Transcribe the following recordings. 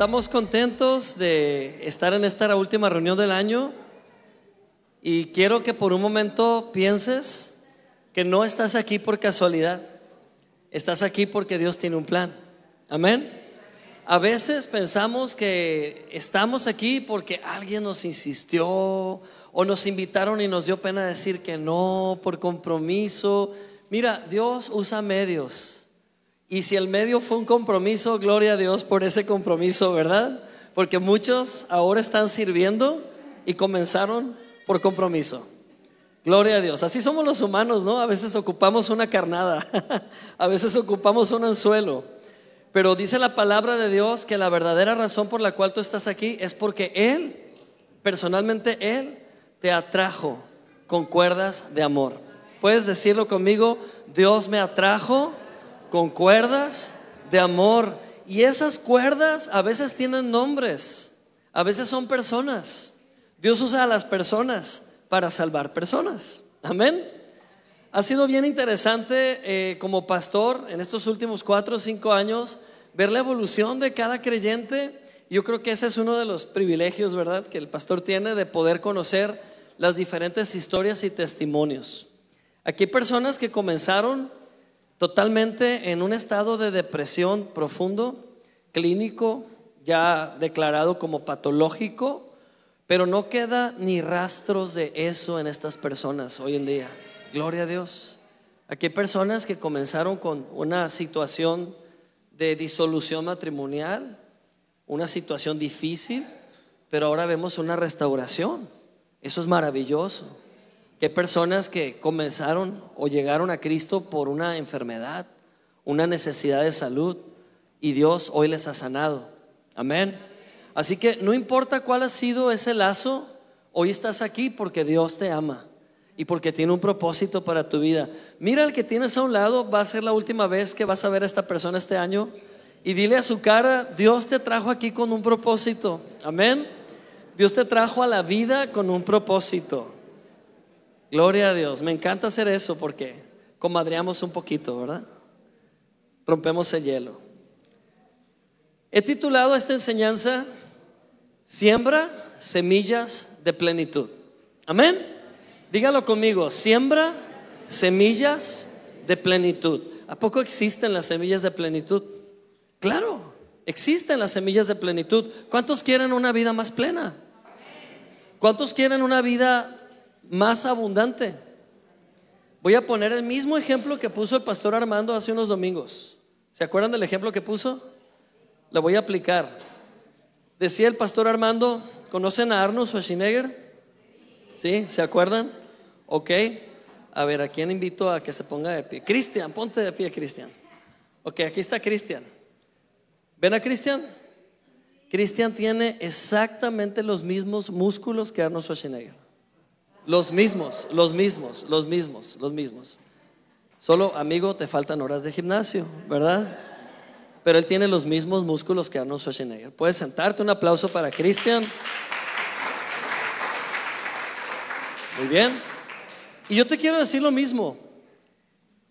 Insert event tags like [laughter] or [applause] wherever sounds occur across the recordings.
Estamos contentos de estar en esta última reunión del año y quiero que por un momento pienses que no estás aquí por casualidad, estás aquí porque Dios tiene un plan. Amén. A veces pensamos que estamos aquí porque alguien nos insistió o nos invitaron y nos dio pena decir que no por compromiso. Mira, Dios usa medios. Y si el medio fue un compromiso, gloria a Dios por ese compromiso, ¿verdad? Porque muchos ahora están sirviendo y comenzaron por compromiso. Gloria a Dios. Así somos los humanos, ¿no? A veces ocupamos una carnada, [laughs] a veces ocupamos un anzuelo. Pero dice la palabra de Dios que la verdadera razón por la cual tú estás aquí es porque Él, personalmente Él, te atrajo con cuerdas de amor. Puedes decirlo conmigo, Dios me atrajo con cuerdas de amor. Y esas cuerdas a veces tienen nombres, a veces son personas. Dios usa a las personas para salvar personas. Amén. Ha sido bien interesante eh, como pastor en estos últimos cuatro o cinco años ver la evolución de cada creyente. Yo creo que ese es uno de los privilegios, ¿verdad?, que el pastor tiene de poder conocer las diferentes historias y testimonios. Aquí hay personas que comenzaron totalmente en un estado de depresión profundo, clínico, ya declarado como patológico, pero no queda ni rastros de eso en estas personas hoy en día. Gloria a Dios. Aquí hay personas que comenzaron con una situación de disolución matrimonial, una situación difícil, pero ahora vemos una restauración. Eso es maravilloso que hay personas que comenzaron o llegaron a Cristo por una enfermedad, una necesidad de salud, y Dios hoy les ha sanado. Amén. Así que no importa cuál ha sido ese lazo, hoy estás aquí porque Dios te ama y porque tiene un propósito para tu vida. Mira al que tienes a un lado, va a ser la última vez que vas a ver a esta persona este año y dile a su cara, Dios te trajo aquí con un propósito. Amén. Dios te trajo a la vida con un propósito. Gloria a Dios. Me encanta hacer eso porque comadreamos un poquito, ¿verdad? Rompemos el hielo. He titulado esta enseñanza Siembra semillas de plenitud. Amén. Dígalo conmigo, siembra semillas de plenitud. ¿A poco existen las semillas de plenitud? Claro, existen las semillas de plenitud. ¿Cuántos quieren una vida más plena? ¿Cuántos quieren una vida más abundante. Voy a poner el mismo ejemplo que puso el pastor Armando hace unos domingos. ¿Se acuerdan del ejemplo que puso? Lo voy a aplicar. Decía el pastor Armando, ¿conocen a Arnold Schwarzenegger? ¿Sí? ¿Se acuerdan? Ok. A ver, ¿a quién invito a que se ponga de pie? Cristian, ponte de pie, Cristian. Ok, aquí está Cristian. ¿Ven a Cristian? Cristian tiene exactamente los mismos músculos que Arnold Schwarzenegger. Los mismos, los mismos, los mismos, los mismos. Solo, amigo, te faltan horas de gimnasio, ¿verdad? Pero él tiene los mismos músculos que Arnold Schwarzenegger. Puedes sentarte, un aplauso para Cristian. Muy bien. Y yo te quiero decir lo mismo.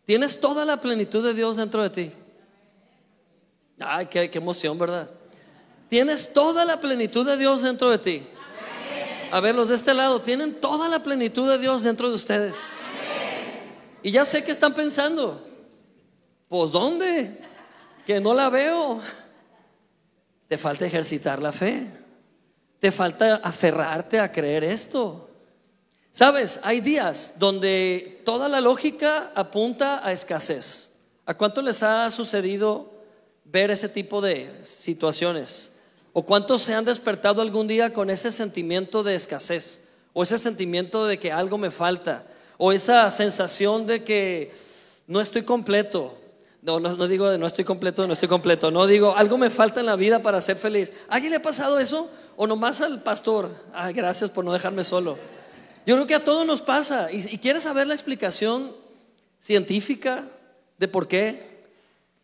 Tienes toda la plenitud de Dios dentro de ti. Ay, qué, qué emoción, ¿verdad? Tienes toda la plenitud de Dios dentro de ti. A ver, los de este lado, tienen toda la plenitud de Dios dentro de ustedes. Y ya sé que están pensando, pues ¿dónde? Que no la veo. Te falta ejercitar la fe. Te falta aferrarte a creer esto. Sabes, hay días donde toda la lógica apunta a escasez. ¿A cuánto les ha sucedido ver ese tipo de situaciones? ¿O cuántos se han despertado algún día con ese sentimiento de escasez? ¿O ese sentimiento de que algo me falta? ¿O esa sensación de que no estoy completo? No, no, digo de no estoy completo, no estoy completo. No digo, algo me falta en la vida para ser feliz. ¿A alguien le ha pasado eso? ¿O nomás al pastor? Ay, gracias por no dejarme solo. Yo creo que a todos nos pasa. ¿Y, y quieres saber la explicación científica de por qué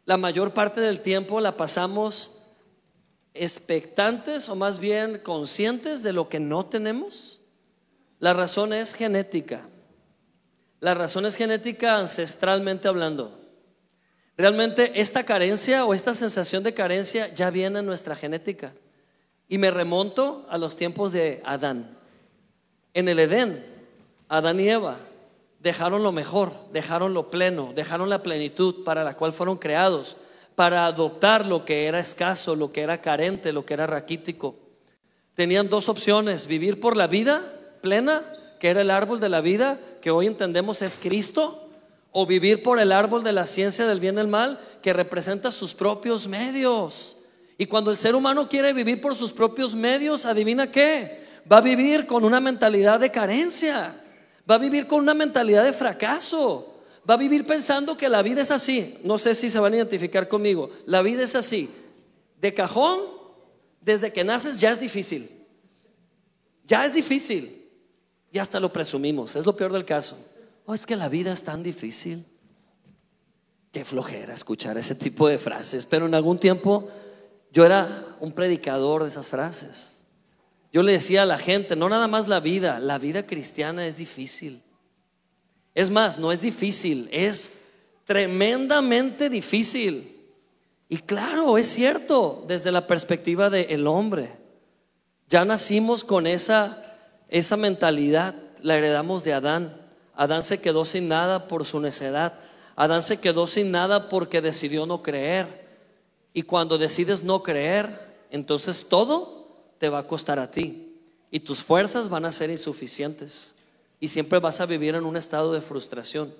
la mayor parte del tiempo la pasamos expectantes o más bien conscientes de lo que no tenemos? La razón es genética. La razón es genética ancestralmente hablando. Realmente esta carencia o esta sensación de carencia ya viene en nuestra genética. Y me remonto a los tiempos de Adán. En el Edén, Adán y Eva dejaron lo mejor, dejaron lo pleno, dejaron la plenitud para la cual fueron creados, para adoptar lo que era escaso, lo que era carente, lo que era raquítico. Tenían dos opciones, vivir por la vida plena, que era el árbol de la vida, que hoy entendemos es Cristo, o vivir por el árbol de la ciencia del bien y el mal, que representa sus propios medios. Y cuando el ser humano quiere vivir por sus propios medios, adivina qué, va a vivir con una mentalidad de carencia, va a vivir con una mentalidad de fracaso, va a vivir pensando que la vida es así. No sé si se van a identificar conmigo, la vida es así. De cajón, desde que naces ya es difícil. Ya es difícil. Y hasta lo presumimos, es lo peor del caso. Oh, es que la vida es tan difícil. Qué flojera escuchar ese tipo de frases. Pero en algún tiempo yo era un predicador de esas frases. Yo le decía a la gente, no nada más la vida, la vida cristiana es difícil. Es más, no es difícil, es tremendamente difícil. Y claro, es cierto desde la perspectiva del hombre. Ya nacimos con esa, esa mentalidad, la heredamos de Adán. Adán se quedó sin nada por su necedad. Adán se quedó sin nada porque decidió no creer. Y cuando decides no creer, entonces todo te va a costar a ti. Y tus fuerzas van a ser insuficientes. Y siempre vas a vivir en un estado de frustración.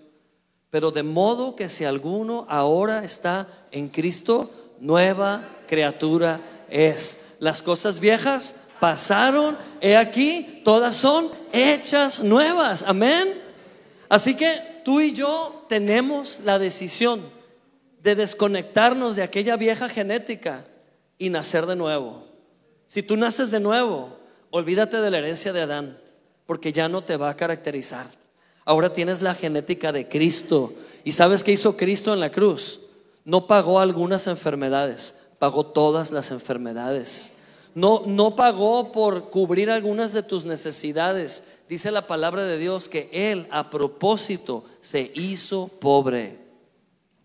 Pero de modo que si alguno ahora está en Cristo, nueva criatura es. Las cosas viejas pasaron, he aquí, todas son hechas nuevas. Amén. Así que tú y yo tenemos la decisión de desconectarnos de aquella vieja genética y nacer de nuevo. Si tú naces de nuevo, olvídate de la herencia de Adán, porque ya no te va a caracterizar. Ahora tienes la genética de Cristo. ¿Y sabes qué hizo Cristo en la cruz? No pagó algunas enfermedades, pagó todas las enfermedades. No, no pagó por cubrir algunas de tus necesidades. Dice la palabra de Dios que Él a propósito se hizo pobre.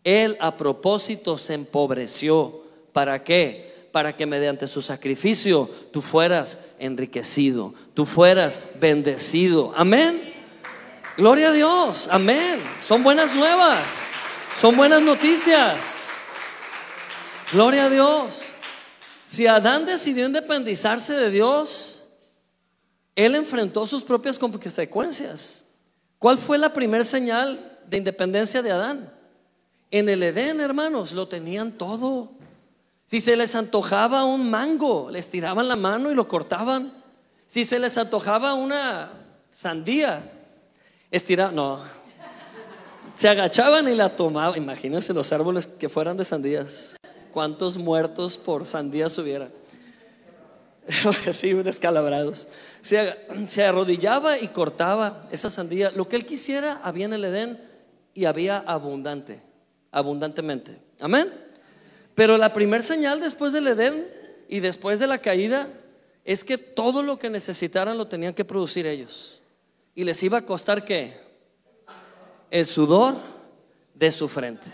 Él a propósito se empobreció. ¿Para qué? Para que mediante su sacrificio tú fueras enriquecido, tú fueras bendecido. Amén. Gloria a Dios. Amén. Son buenas nuevas. Son buenas noticias. Gloria a Dios. Si Adán decidió independizarse de Dios, él enfrentó sus propias consecuencias. ¿Cuál fue la primera señal de independencia de Adán? En el Edén, hermanos, lo tenían todo. Si se les antojaba un mango, les tiraban la mano y lo cortaban. Si se les antojaba una sandía, estiraban, no, se agachaban y la tomaban. Imagínense los árboles que fueran de sandías cuántos muertos por sandías hubiera. [laughs] Así descalabrados. Se, se arrodillaba y cortaba esa sandía. Lo que él quisiera había en el Edén y había abundante, abundantemente. Amén. Pero la primer señal después del Edén y después de la caída es que todo lo que necesitaran lo tenían que producir ellos. Y les iba a costar qué? El sudor de su frente.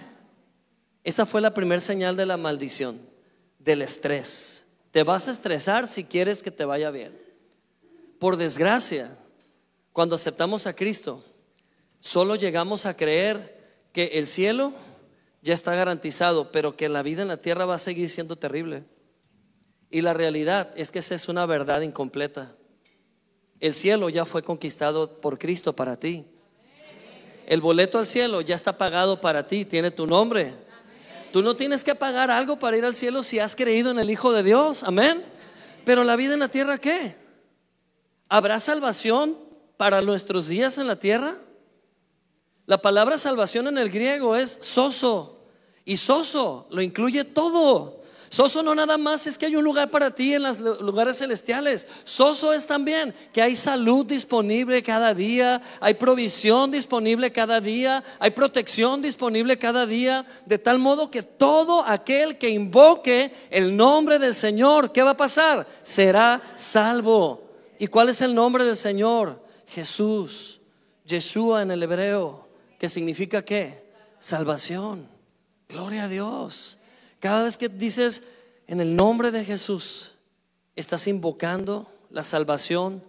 Esa fue la primera señal de la maldición, del estrés. Te vas a estresar si quieres que te vaya bien. Por desgracia, cuando aceptamos a Cristo, solo llegamos a creer que el cielo ya está garantizado, pero que la vida en la tierra va a seguir siendo terrible. Y la realidad es que esa es una verdad incompleta. El cielo ya fue conquistado por Cristo para ti. El boleto al cielo ya está pagado para ti, tiene tu nombre. Tú no tienes que pagar algo para ir al cielo si has creído en el Hijo de Dios. Amén. Pero la vida en la tierra, ¿qué? ¿Habrá salvación para nuestros días en la tierra? La palabra salvación en el griego es soso. Y soso lo incluye todo. Soso no nada más es que hay un lugar para ti en los lugares celestiales. Soso es también que hay salud disponible cada día, hay provisión disponible cada día, hay protección disponible cada día, de tal modo que todo aquel que invoque el nombre del Señor, ¿qué va a pasar? Será salvo. ¿Y cuál es el nombre del Señor? Jesús, Yeshua en el hebreo, que significa qué? Salvación. Gloria a Dios. Cada vez que dices en el nombre de Jesús, estás invocando la salvación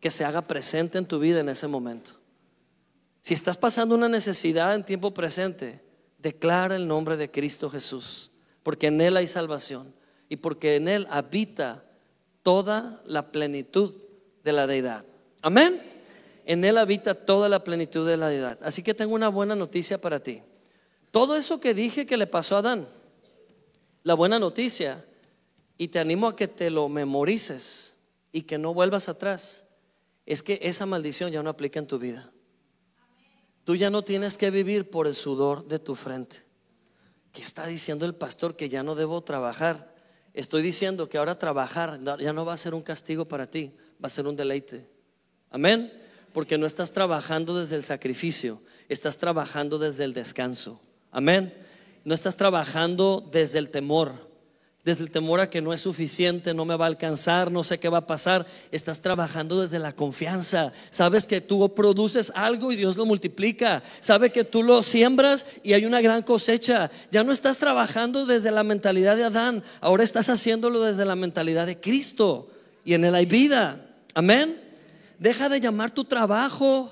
que se haga presente en tu vida en ese momento. Si estás pasando una necesidad en tiempo presente, declara el nombre de Cristo Jesús, porque en Él hay salvación y porque en Él habita toda la plenitud de la deidad. Amén. En Él habita toda la plenitud de la deidad. Así que tengo una buena noticia para ti. Todo eso que dije que le pasó a Adán, la buena noticia, y te animo a que te lo memorices y que no vuelvas atrás, es que esa maldición ya no aplica en tu vida. Tú ya no tienes que vivir por el sudor de tu frente. ¿Qué está diciendo el pastor? Que ya no debo trabajar. Estoy diciendo que ahora trabajar ya no va a ser un castigo para ti, va a ser un deleite. Amén. Porque no estás trabajando desde el sacrificio, estás trabajando desde el descanso. Amén. No estás trabajando desde el temor desde el temor a que no es suficiente, no me va a alcanzar, no sé qué va a pasar. Estás trabajando desde la confianza. Sabes que tú produces algo y Dios lo multiplica. Sabes que tú lo siembras y hay una gran cosecha. Ya no estás trabajando desde la mentalidad de Adán, ahora estás haciéndolo desde la mentalidad de Cristo. Y en él hay vida. Amén. Deja de llamar tu trabajo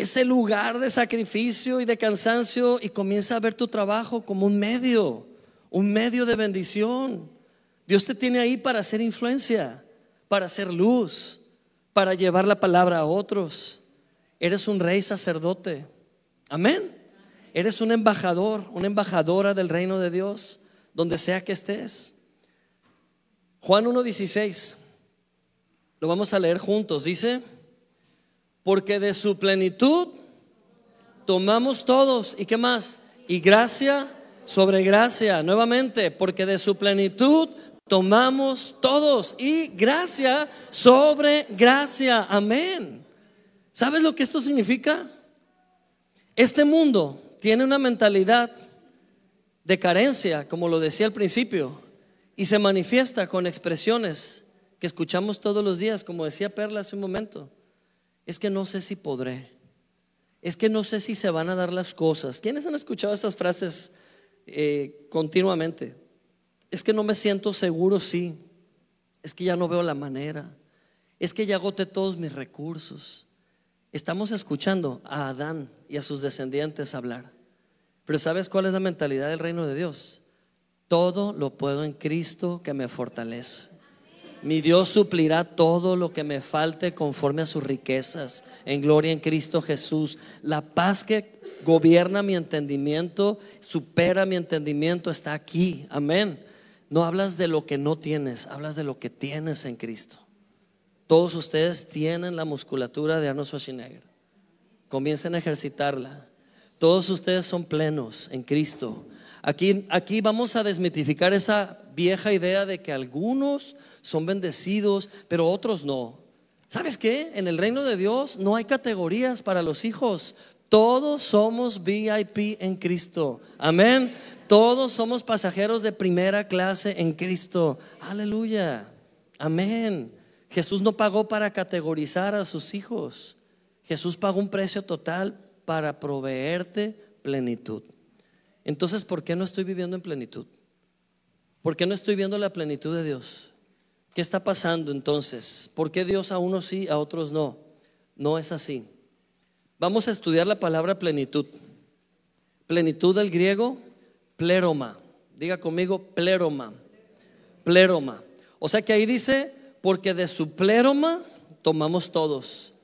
ese lugar de sacrificio y de cansancio y comienza a ver tu trabajo como un medio un medio de bendición. Dios te tiene ahí para hacer influencia, para hacer luz, para llevar la palabra a otros. Eres un rey sacerdote. Amén. Eres un embajador, una embajadora del reino de Dios, donde sea que estés. Juan 1.16, lo vamos a leer juntos. Dice, porque de su plenitud tomamos todos. ¿Y qué más? Y gracia sobre gracia, nuevamente, porque de su plenitud tomamos todos y gracia sobre gracia. Amén. ¿Sabes lo que esto significa? Este mundo tiene una mentalidad de carencia, como lo decía al principio, y se manifiesta con expresiones que escuchamos todos los días, como decía Perla hace un momento. Es que no sé si podré. Es que no sé si se van a dar las cosas. ¿Quiénes han escuchado estas frases eh, continuamente. Es que no me siento seguro, sí. Es que ya no veo la manera. Es que ya agoté todos mis recursos. Estamos escuchando a Adán y a sus descendientes hablar. Pero ¿sabes cuál es la mentalidad del reino de Dios? Todo lo puedo en Cristo que me fortalece. Mi Dios suplirá todo lo que me falte conforme a sus riquezas en gloria en Cristo Jesús. La paz que gobierna mi entendimiento, supera mi entendimiento, está aquí. Amén. No hablas de lo que no tienes, hablas de lo que tienes en Cristo. Todos ustedes tienen la musculatura de Arnold Schwarzenegger. Comiencen a ejercitarla. Todos ustedes son plenos en Cristo. Aquí, aquí vamos a desmitificar esa vieja idea de que algunos son bendecidos, pero otros no. ¿Sabes qué? En el reino de Dios no hay categorías para los hijos. Todos somos VIP en Cristo. Amén. Todos somos pasajeros de primera clase en Cristo. Aleluya. Amén. Jesús no pagó para categorizar a sus hijos. Jesús pagó un precio total para proveerte plenitud. Entonces, ¿por qué no estoy viviendo en plenitud? ¿Por qué no estoy viendo la plenitud de Dios? ¿Qué está pasando entonces? ¿Por qué Dios a unos sí, a otros no? No es así. Vamos a estudiar la palabra plenitud. Plenitud del griego, pleroma. Diga conmigo, pleroma. Pleroma. O sea que ahí dice, porque de su pleroma tomamos todos.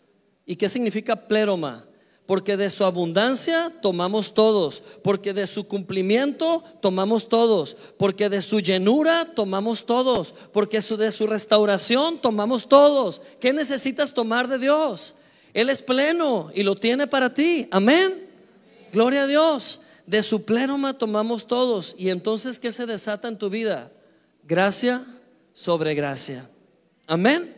¿Y qué significa pleroma? Porque de su abundancia tomamos todos, porque de su cumplimiento tomamos todos, porque de su llenura tomamos todos, porque de su restauración tomamos todos. ¿Qué necesitas tomar de Dios? Él es pleno y lo tiene para ti. Amén. Gloria a Dios. De su plenoma tomamos todos. Y entonces, ¿qué se desata en tu vida? Gracia sobre gracia. Amén.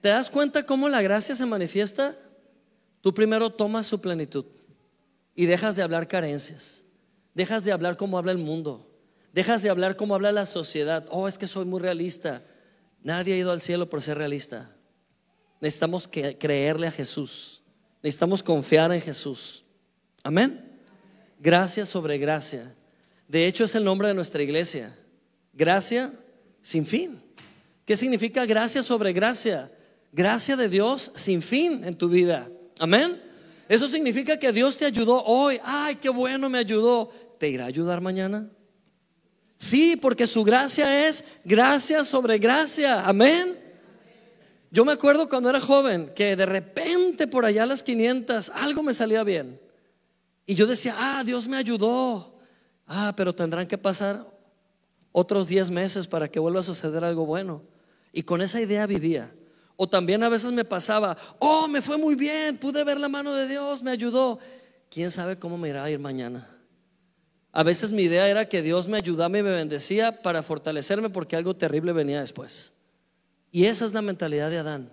¿Te das cuenta cómo la gracia se manifiesta? Tú primero tomas su plenitud y dejas de hablar carencias. Dejas de hablar como habla el mundo. Dejas de hablar como habla la sociedad. Oh, es que soy muy realista. Nadie ha ido al cielo por ser realista. Necesitamos creerle a Jesús. Necesitamos confiar en Jesús. Amén. Gracia sobre gracia. De hecho, es el nombre de nuestra iglesia. Gracia sin fin. ¿Qué significa gracia sobre gracia? Gracia de Dios sin fin en tu vida. Amén. Eso significa que Dios te ayudó hoy. Ay, qué bueno me ayudó. ¿Te irá a ayudar mañana? Sí, porque su gracia es gracia sobre gracia. Amén. Yo me acuerdo cuando era joven que de repente por allá a las 500 algo me salía bien. Y yo decía, ah, Dios me ayudó. Ah, pero tendrán que pasar otros 10 meses para que vuelva a suceder algo bueno. Y con esa idea vivía. O también a veces me pasaba, oh, me fue muy bien, pude ver la mano de Dios, me ayudó. ¿Quién sabe cómo me irá a ir mañana? A veces mi idea era que Dios me ayudaba y me bendecía para fortalecerme porque algo terrible venía después. Y esa es la mentalidad de Adán.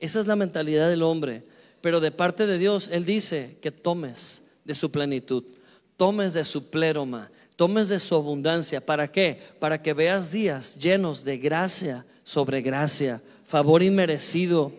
Esa es la mentalidad del hombre. Pero de parte de Dios, Él dice que tomes de su plenitud, tomes de su pleroma, tomes de su abundancia. ¿Para qué? Para que veas días llenos de gracia sobre gracia, favor inmerecido.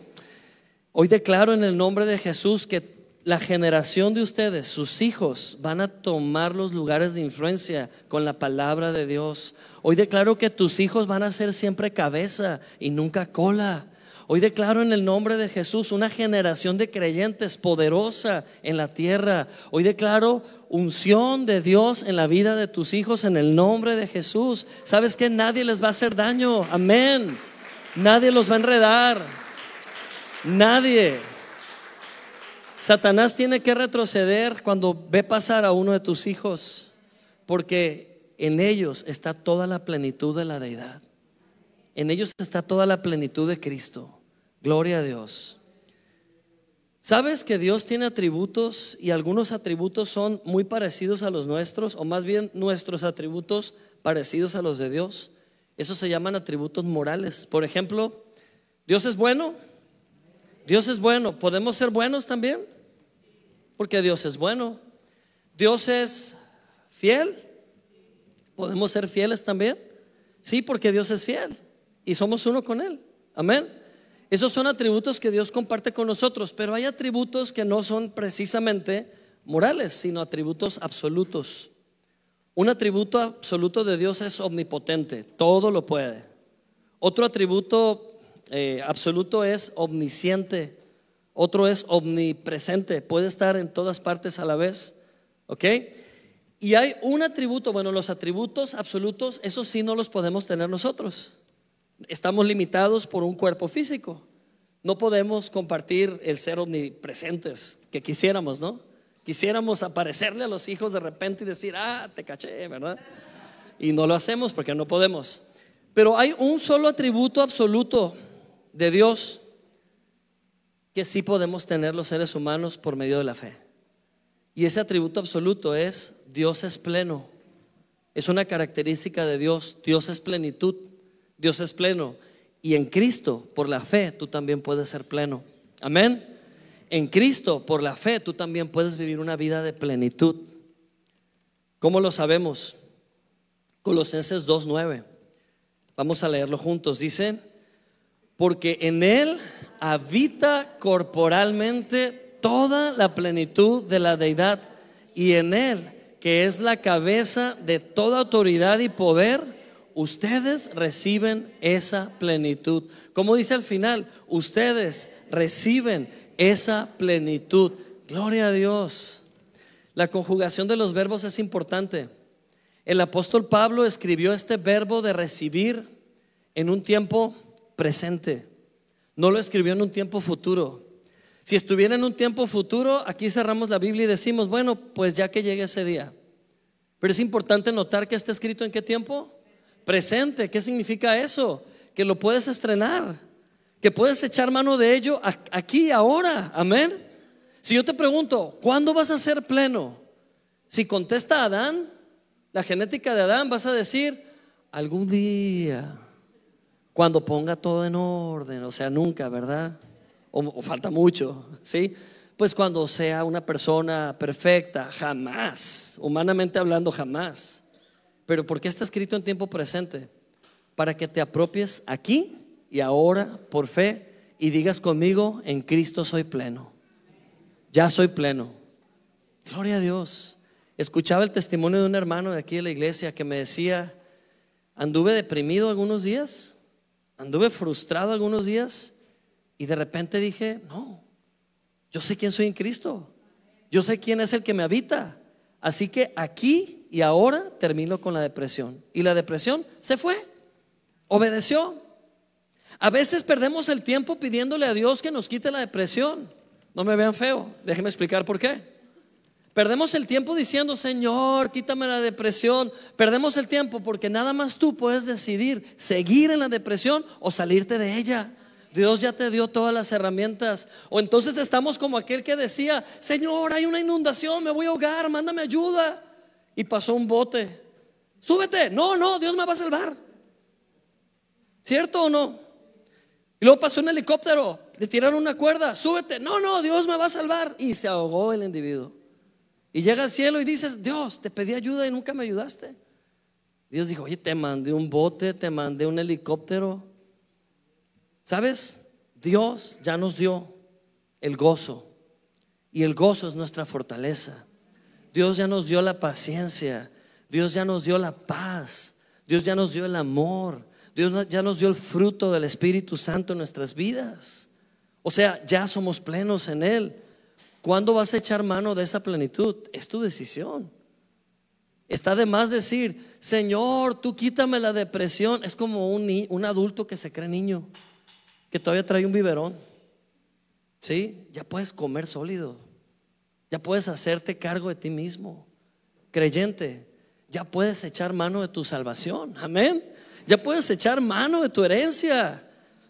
Hoy declaro en el nombre de Jesús que la generación de ustedes, sus hijos, van a tomar los lugares de influencia con la palabra de Dios. Hoy declaro que tus hijos van a ser siempre cabeza y nunca cola. Hoy declaro en el nombre de Jesús una generación de creyentes poderosa en la tierra. Hoy declaro unción de Dios en la vida de tus hijos en el nombre de Jesús. Sabes que nadie les va a hacer daño. Amén. Nadie los va a enredar. Nadie. Satanás tiene que retroceder cuando ve pasar a uno de tus hijos, porque en ellos está toda la plenitud de la deidad. En ellos está toda la plenitud de Cristo. Gloria a Dios. ¿Sabes que Dios tiene atributos y algunos atributos son muy parecidos a los nuestros, o más bien nuestros atributos parecidos a los de Dios? Eso se llaman atributos morales. Por ejemplo, Dios es bueno. Dios es bueno. ¿Podemos ser buenos también? porque Dios es bueno. Dios es fiel. ¿Podemos ser fieles también? Sí, porque Dios es fiel y somos uno con Él. Amén. Esos son atributos que Dios comparte con nosotros, pero hay atributos que no son precisamente morales, sino atributos absolutos. Un atributo absoluto de Dios es omnipotente, todo lo puede. Otro atributo eh, absoluto es omnisciente, otro es omnipresente, puede estar en todas partes a la vez. ¿Ok? Y hay un atributo, bueno, los atributos absolutos, esos sí no los podemos tener nosotros. Estamos limitados por un cuerpo físico. No podemos compartir el ser omnipresentes que quisiéramos, ¿no? Quisiéramos aparecerle a los hijos de repente y decir, ah, te caché, ¿verdad? Y no lo hacemos porque no podemos. Pero hay un solo atributo absoluto de Dios que sí podemos tener los seres humanos por medio de la fe. Y ese atributo absoluto es Dios es pleno. Es una característica de Dios. Dios es plenitud. Dios es pleno. Y en Cristo, por la fe, tú también puedes ser pleno. Amén. En Cristo, por la fe, tú también puedes vivir una vida de plenitud. ¿Cómo lo sabemos? Colosenses 2.9. Vamos a leerlo juntos. Dice, porque en Él habita corporalmente toda la plenitud de la deidad y en Él, que es la cabeza de toda autoridad y poder, ustedes reciben esa plenitud. Como dice al final, ustedes reciben esa plenitud. Gloria a Dios. La conjugación de los verbos es importante. El apóstol Pablo escribió este verbo de recibir en un tiempo presente. No lo escribió en un tiempo futuro. Si estuviera en un tiempo futuro, aquí cerramos la Biblia y decimos, bueno, pues ya que llegue ese día. Pero es importante notar que está escrito en qué tiempo? Presente. ¿Qué significa eso? Que lo puedes estrenar, que puedes echar mano de ello aquí, ahora. Amén. Si yo te pregunto, ¿cuándo vas a ser pleno? Si contesta Adán, la genética de Adán, vas a decir, algún día cuando ponga todo en orden, o sea, nunca, ¿verdad? O, falta mucho, ¿sí? Pues cuando sea una persona perfecta, jamás, humanamente hablando, jamás. Pero ¿por qué está escrito en tiempo presente? Para que te apropies aquí y ahora por fe y digas conmigo, en Cristo soy pleno. Ya soy pleno. Gloria a Dios. escuchaba el testimonio de un hermano de aquí de la iglesia que me decía, anduve deprimido algunos días, anduve frustrado algunos días y de repente dije, no, yo sé quién soy en Cristo, yo sé quién es el que me habita. Así que aquí y ahora termino con la depresión. Y la depresión se fue, obedeció. A veces perdemos el tiempo pidiéndole a Dios que nos quite la depresión. No me vean feo, déjenme explicar por qué. Perdemos el tiempo diciendo, Señor, quítame la depresión. Perdemos el tiempo porque nada más tú puedes decidir seguir en la depresión o salirte de ella. Dios ya te dio todas las herramientas. O entonces estamos como aquel que decía, Señor, hay una inundación, me voy a ahogar, mándame ayuda. Y pasó un bote. Súbete. No, no, Dios me va a salvar. ¿Cierto o no? Y luego pasó un helicóptero, le tiraron una cuerda, súbete. No, no, Dios me va a salvar. Y se ahogó el individuo. Y llega al cielo y dices, Dios, te pedí ayuda y nunca me ayudaste. Dios dijo, oye, te mandé un bote, te mandé un helicóptero. ¿Sabes? Dios ya nos dio el gozo. Y el gozo es nuestra fortaleza. Dios ya nos dio la paciencia. Dios ya nos dio la paz. Dios ya nos dio el amor. Dios ya nos dio el fruto del Espíritu Santo en nuestras vidas. O sea, ya somos plenos en Él. ¿Cuándo vas a echar mano de esa plenitud? Es tu decisión. Está de más decir, Señor, tú quítame la depresión. Es como un, un adulto que se cree niño que todavía trae un biberón. ¿Sí? Ya puedes comer sólido. Ya puedes hacerte cargo de ti mismo. Creyente, ya puedes echar mano de tu salvación. Amén. Ya puedes echar mano de tu herencia.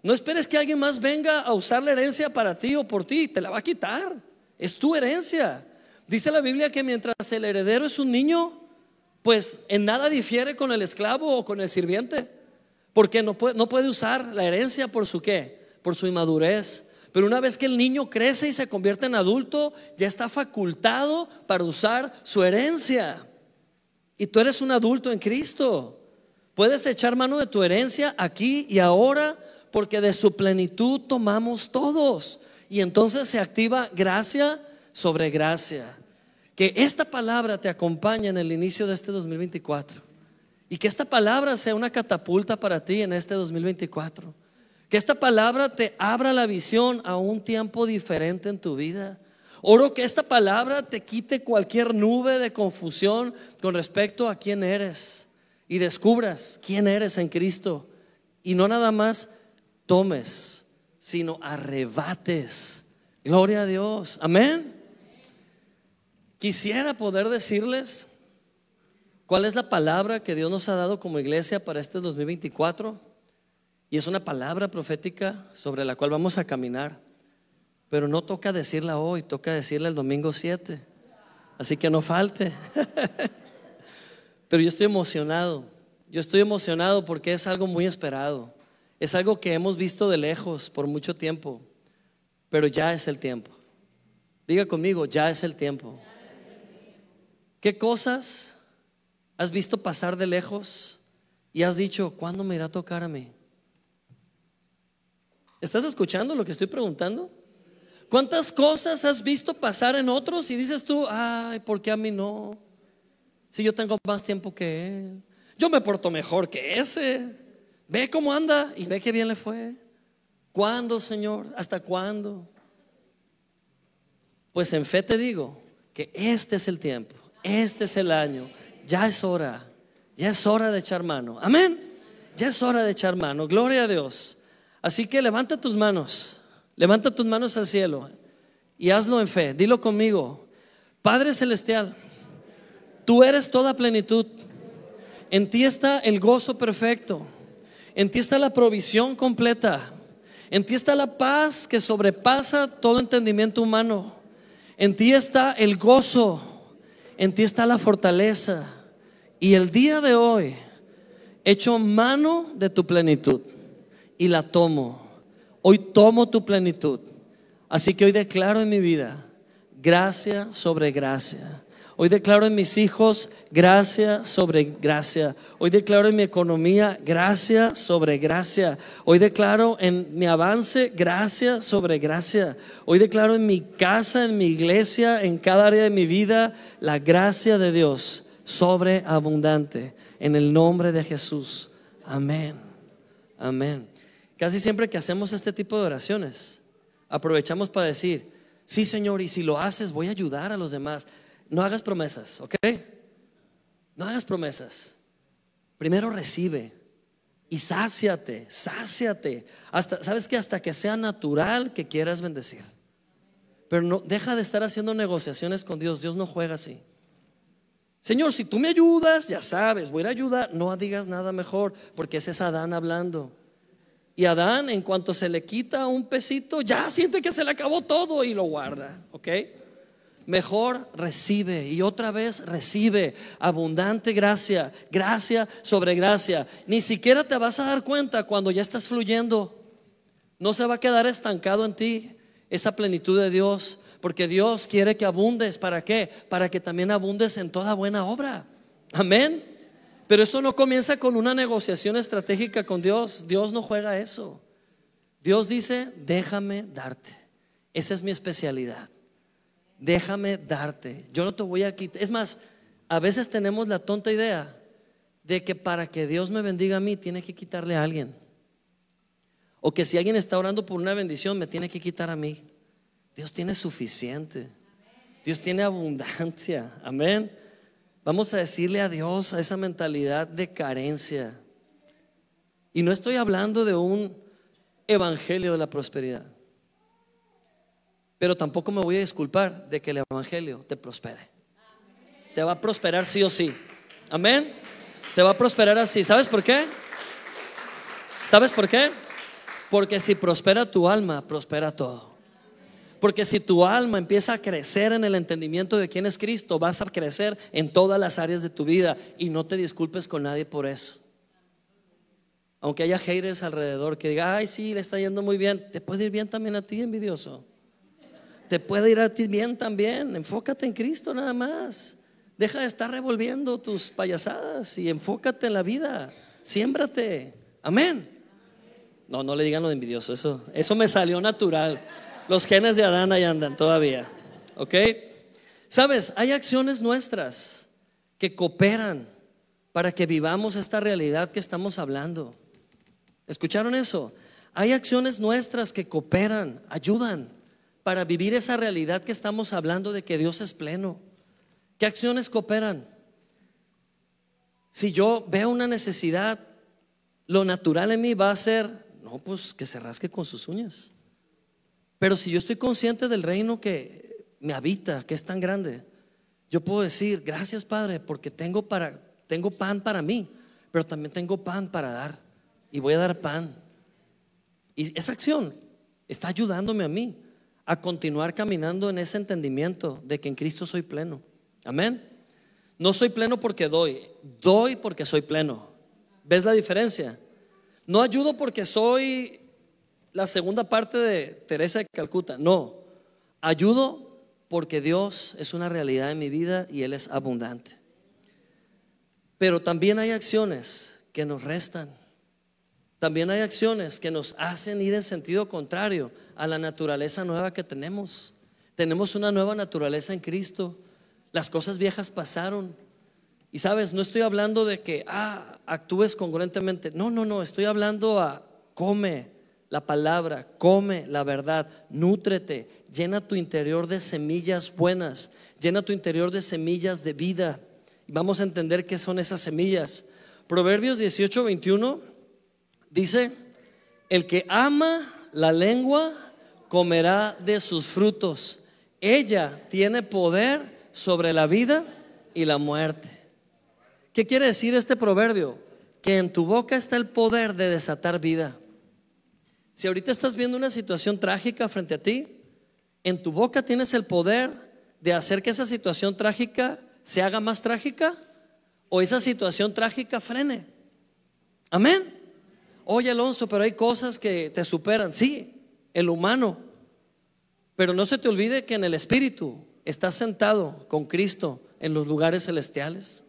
No esperes que alguien más venga a usar la herencia para ti o por ti. Te la va a quitar. Es tu herencia. Dice la Biblia que mientras el heredero es un niño, pues en nada difiere con el esclavo o con el sirviente. Porque no puede, no puede usar la herencia por su qué, por su inmadurez. Pero una vez que el niño crece y se convierte en adulto, ya está facultado para usar su herencia. Y tú eres un adulto en Cristo. Puedes echar mano de tu herencia aquí y ahora porque de su plenitud tomamos todos. Y entonces se activa gracia sobre gracia. Que esta palabra te acompañe en el inicio de este 2024. Y que esta palabra sea una catapulta para ti en este 2024. Que esta palabra te abra la visión a un tiempo diferente en tu vida. Oro que esta palabra te quite cualquier nube de confusión con respecto a quién eres y descubras quién eres en Cristo. Y no nada más tomes, sino arrebates. Gloria a Dios. Amén. Quisiera poder decirles ¿Cuál es la palabra que Dios nos ha dado como iglesia para este 2024? Y es una palabra profética sobre la cual vamos a caminar. Pero no toca decirla hoy, toca decirla el domingo 7. Así que no falte. [laughs] Pero yo estoy emocionado. Yo estoy emocionado porque es algo muy esperado. Es algo que hemos visto de lejos por mucho tiempo. Pero ya es el tiempo. Diga conmigo, ya es el tiempo. ¿Qué cosas ¿Has visto pasar de lejos y has dicho, ¿cuándo me irá a tocar a mí? ¿Estás escuchando lo que estoy preguntando? ¿Cuántas cosas has visto pasar en otros y dices tú, ay, ¿por qué a mí no? Si yo tengo más tiempo que él, yo me porto mejor que ese. Ve cómo anda y ve qué bien le fue. ¿Cuándo, Señor? ¿Hasta cuándo? Pues en fe te digo que este es el tiempo, este es el año ya es hora, ya es hora de echar mano. Amén. Ya es hora de echar mano. Gloria a Dios. Así que levanta tus manos, levanta tus manos al cielo y hazlo en fe. Dilo conmigo. Padre Celestial, tú eres toda plenitud. En ti está el gozo perfecto. En ti está la provisión completa. En ti está la paz que sobrepasa todo entendimiento humano. En ti está el gozo en ti está la fortaleza. Y el día de hoy echo mano de tu plenitud y la tomo. Hoy tomo tu plenitud. Así que hoy declaro en mi vida gracia sobre gracia. Hoy declaro en mis hijos gracia sobre gracia. Hoy declaro en mi economía gracia sobre gracia. Hoy declaro en mi avance gracia sobre gracia. Hoy declaro en mi casa, en mi iglesia, en cada área de mi vida, la gracia de Dios sobreabundante. En el nombre de Jesús. Amén. Amén. Casi siempre que hacemos este tipo de oraciones, aprovechamos para decir, sí Señor, y si lo haces, voy a ayudar a los demás. No hagas promesas, ¿ok? No hagas promesas. Primero recibe y sáciate, sáciate. Hasta, ¿Sabes que Hasta que sea natural que quieras bendecir. Pero no, deja de estar haciendo negociaciones con Dios. Dios no juega así. Señor, si tú me ayudas, ya sabes, voy a ayudar. No digas nada mejor, porque ese es Adán hablando. Y Adán, en cuanto se le quita un pesito, ya siente que se le acabó todo y lo guarda, ¿ok? Mejor recibe y otra vez recibe abundante gracia, gracia sobre gracia. Ni siquiera te vas a dar cuenta cuando ya estás fluyendo. No se va a quedar estancado en ti esa plenitud de Dios, porque Dios quiere que abundes. ¿Para qué? Para que también abundes en toda buena obra. Amén. Pero esto no comienza con una negociación estratégica con Dios. Dios no juega eso. Dios dice, déjame darte. Esa es mi especialidad déjame darte. Yo no te voy a quitar. Es más, a veces tenemos la tonta idea de que para que Dios me bendiga a mí, tiene que quitarle a alguien. O que si alguien está orando por una bendición, me tiene que quitar a mí. Dios tiene suficiente. Dios tiene abundancia. Amén. Vamos a decirle a Dios a esa mentalidad de carencia. Y no estoy hablando de un evangelio de la prosperidad. Pero tampoco me voy a disculpar de que el Evangelio te prospere. Te va a prosperar sí o sí. Amén. Te va a prosperar así. ¿Sabes por qué? ¿Sabes por qué? Porque si prospera tu alma, prospera todo. Porque si tu alma empieza a crecer en el entendimiento de quién es Cristo, vas a crecer en todas las áreas de tu vida y no te disculpes con nadie por eso. Aunque haya haters alrededor que diga, ay, sí, le está yendo muy bien, te puede ir bien también a ti, envidioso te puede ir a ti bien también. Enfócate en Cristo nada más. Deja de estar revolviendo tus payasadas y enfócate en la vida. Siémbrate. Amén. No, no le digan lo de envidioso. Eso, eso me salió natural. Los genes de Adán ahí andan todavía. ¿Ok? Sabes, hay acciones nuestras que cooperan para que vivamos esta realidad que estamos hablando. ¿Escucharon eso? Hay acciones nuestras que cooperan, ayudan para vivir esa realidad que estamos hablando de que Dios es pleno? ¿Qué acciones cooperan? Si yo veo una necesidad, lo natural en mí va a ser, no, pues que se rasque con sus uñas. Pero si yo estoy consciente del reino que me habita, que es tan grande, yo puedo decir, gracias Padre, porque tengo, para, tengo pan para mí, pero también tengo pan para dar. Y voy a dar pan. Y esa acción está ayudándome a mí a continuar caminando en ese entendimiento de que en Cristo soy pleno. Amén. No soy pleno porque doy, doy porque soy pleno. ¿Ves la diferencia? No ayudo porque soy la segunda parte de Teresa de Calcuta. No, ayudo porque Dios es una realidad en mi vida y Él es abundante. Pero también hay acciones que nos restan también hay acciones que nos hacen ir en sentido contrario a la naturaleza nueva que tenemos. Tenemos una nueva naturaleza en Cristo. Las cosas viejas pasaron. Y sabes, no estoy hablando de que ah, actúes congruentemente. No, no, no, estoy hablando a come la palabra, come la verdad, nútrete, llena tu interior de semillas buenas, llena tu interior de semillas de vida. Y vamos a entender qué son esas semillas. Proverbios 18, 21 Dice, el que ama la lengua comerá de sus frutos. Ella tiene poder sobre la vida y la muerte. ¿Qué quiere decir este proverbio? Que en tu boca está el poder de desatar vida. Si ahorita estás viendo una situación trágica frente a ti, en tu boca tienes el poder de hacer que esa situación trágica se haga más trágica o esa situación trágica frene. Amén. Oye Alonso, pero hay cosas que te superan. Sí, el humano. Pero no se te olvide que en el Espíritu estás sentado con Cristo en los lugares celestiales.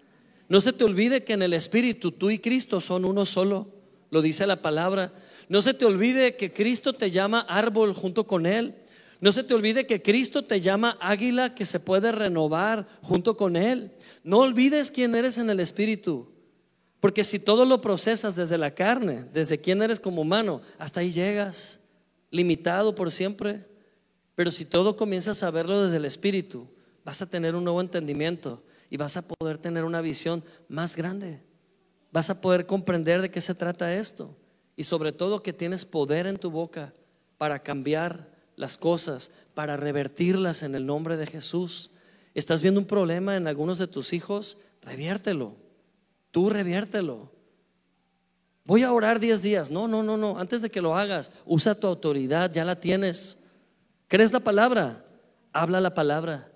No se te olvide que en el Espíritu tú y Cristo son uno solo, lo dice la palabra. No se te olvide que Cristo te llama árbol junto con Él. No se te olvide que Cristo te llama águila que se puede renovar junto con Él. No olvides quién eres en el Espíritu. Porque si todo lo procesas desde la carne, desde quién eres como humano, hasta ahí llegas, limitado por siempre. Pero si todo comienzas a verlo desde el Espíritu, vas a tener un nuevo entendimiento y vas a poder tener una visión más grande. Vas a poder comprender de qué se trata esto. Y sobre todo que tienes poder en tu boca para cambiar las cosas, para revertirlas en el nombre de Jesús. ¿Estás viendo un problema en algunos de tus hijos? Reviértelo. Tú reviértelo. Voy a orar 10 días. No, no, no, no. Antes de que lo hagas, usa tu autoridad, ya la tienes. ¿Crees la palabra? Habla la palabra.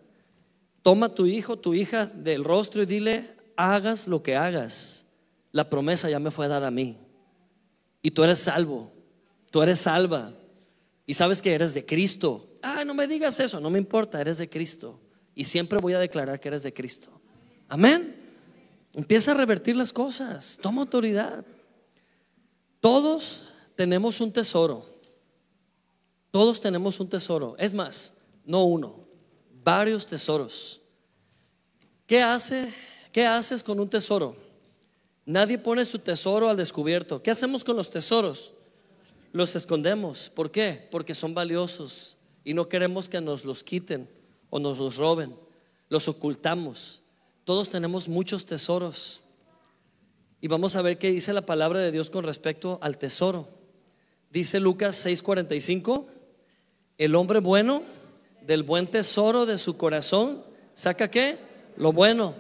Toma tu hijo, tu hija del rostro y dile, hagas lo que hagas. La promesa ya me fue dada a mí. Y tú eres salvo. Tú eres salva. Y sabes que eres de Cristo. Ah, no me digas eso, no me importa, eres de Cristo. Y siempre voy a declarar que eres de Cristo. Amén. Empieza a revertir las cosas. Toma autoridad. Todos tenemos un tesoro. Todos tenemos un tesoro. Es más, no uno, varios tesoros. ¿Qué hace? ¿Qué haces con un tesoro? Nadie pone su tesoro al descubierto. ¿Qué hacemos con los tesoros? Los escondemos. ¿Por qué? Porque son valiosos y no queremos que nos los quiten o nos los roben. Los ocultamos. Todos tenemos muchos tesoros. Y vamos a ver qué dice la palabra de Dios con respecto al tesoro. Dice Lucas 6:45, el hombre bueno del buen tesoro de su corazón saca qué? Lo bueno.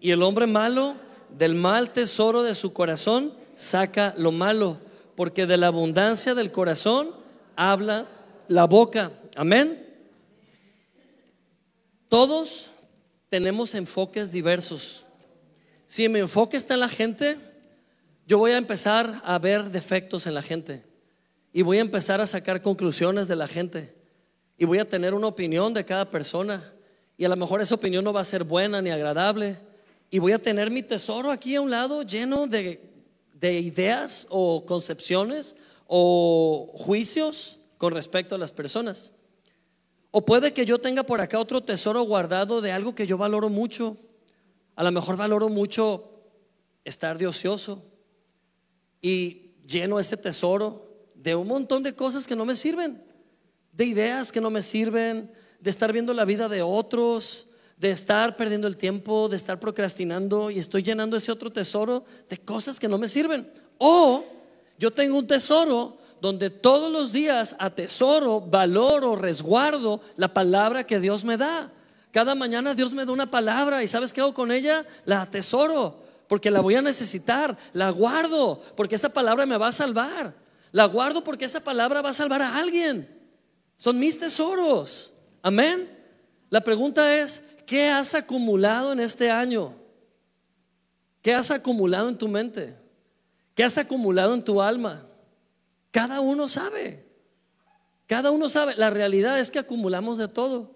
Y el hombre malo del mal tesoro de su corazón saca lo malo, porque de la abundancia del corazón habla la boca. Amén. Todos tenemos enfoques diversos. Si mi enfoque está en la gente, yo voy a empezar a ver defectos en la gente y voy a empezar a sacar conclusiones de la gente y voy a tener una opinión de cada persona y a lo mejor esa opinión no va a ser buena ni agradable y voy a tener mi tesoro aquí a un lado lleno de, ideas o concepciones o juicios con respecto a las personas. O puede que yo tenga por acá otro tesoro guardado de algo que yo valoro mucho. A lo mejor valoro mucho estar de ocioso y lleno ese tesoro de un montón de cosas que no me sirven, de ideas que no me sirven, de estar viendo la vida de otros, de estar perdiendo el tiempo, de estar procrastinando y estoy llenando ese otro tesoro de cosas que no me sirven. O yo tengo un tesoro donde todos los días atesoro, valoro, resguardo la palabra que Dios me da. Cada mañana Dios me da una palabra y ¿sabes qué hago con ella? La atesoro porque la voy a necesitar, la guardo porque esa palabra me va a salvar. La guardo porque esa palabra va a salvar a alguien. Son mis tesoros. Amén. La pregunta es, ¿Qué has acumulado en este año? ¿Qué has acumulado en tu mente? ¿Qué has acumulado en tu alma? Cada uno sabe. Cada uno sabe. La realidad es que acumulamos de todo.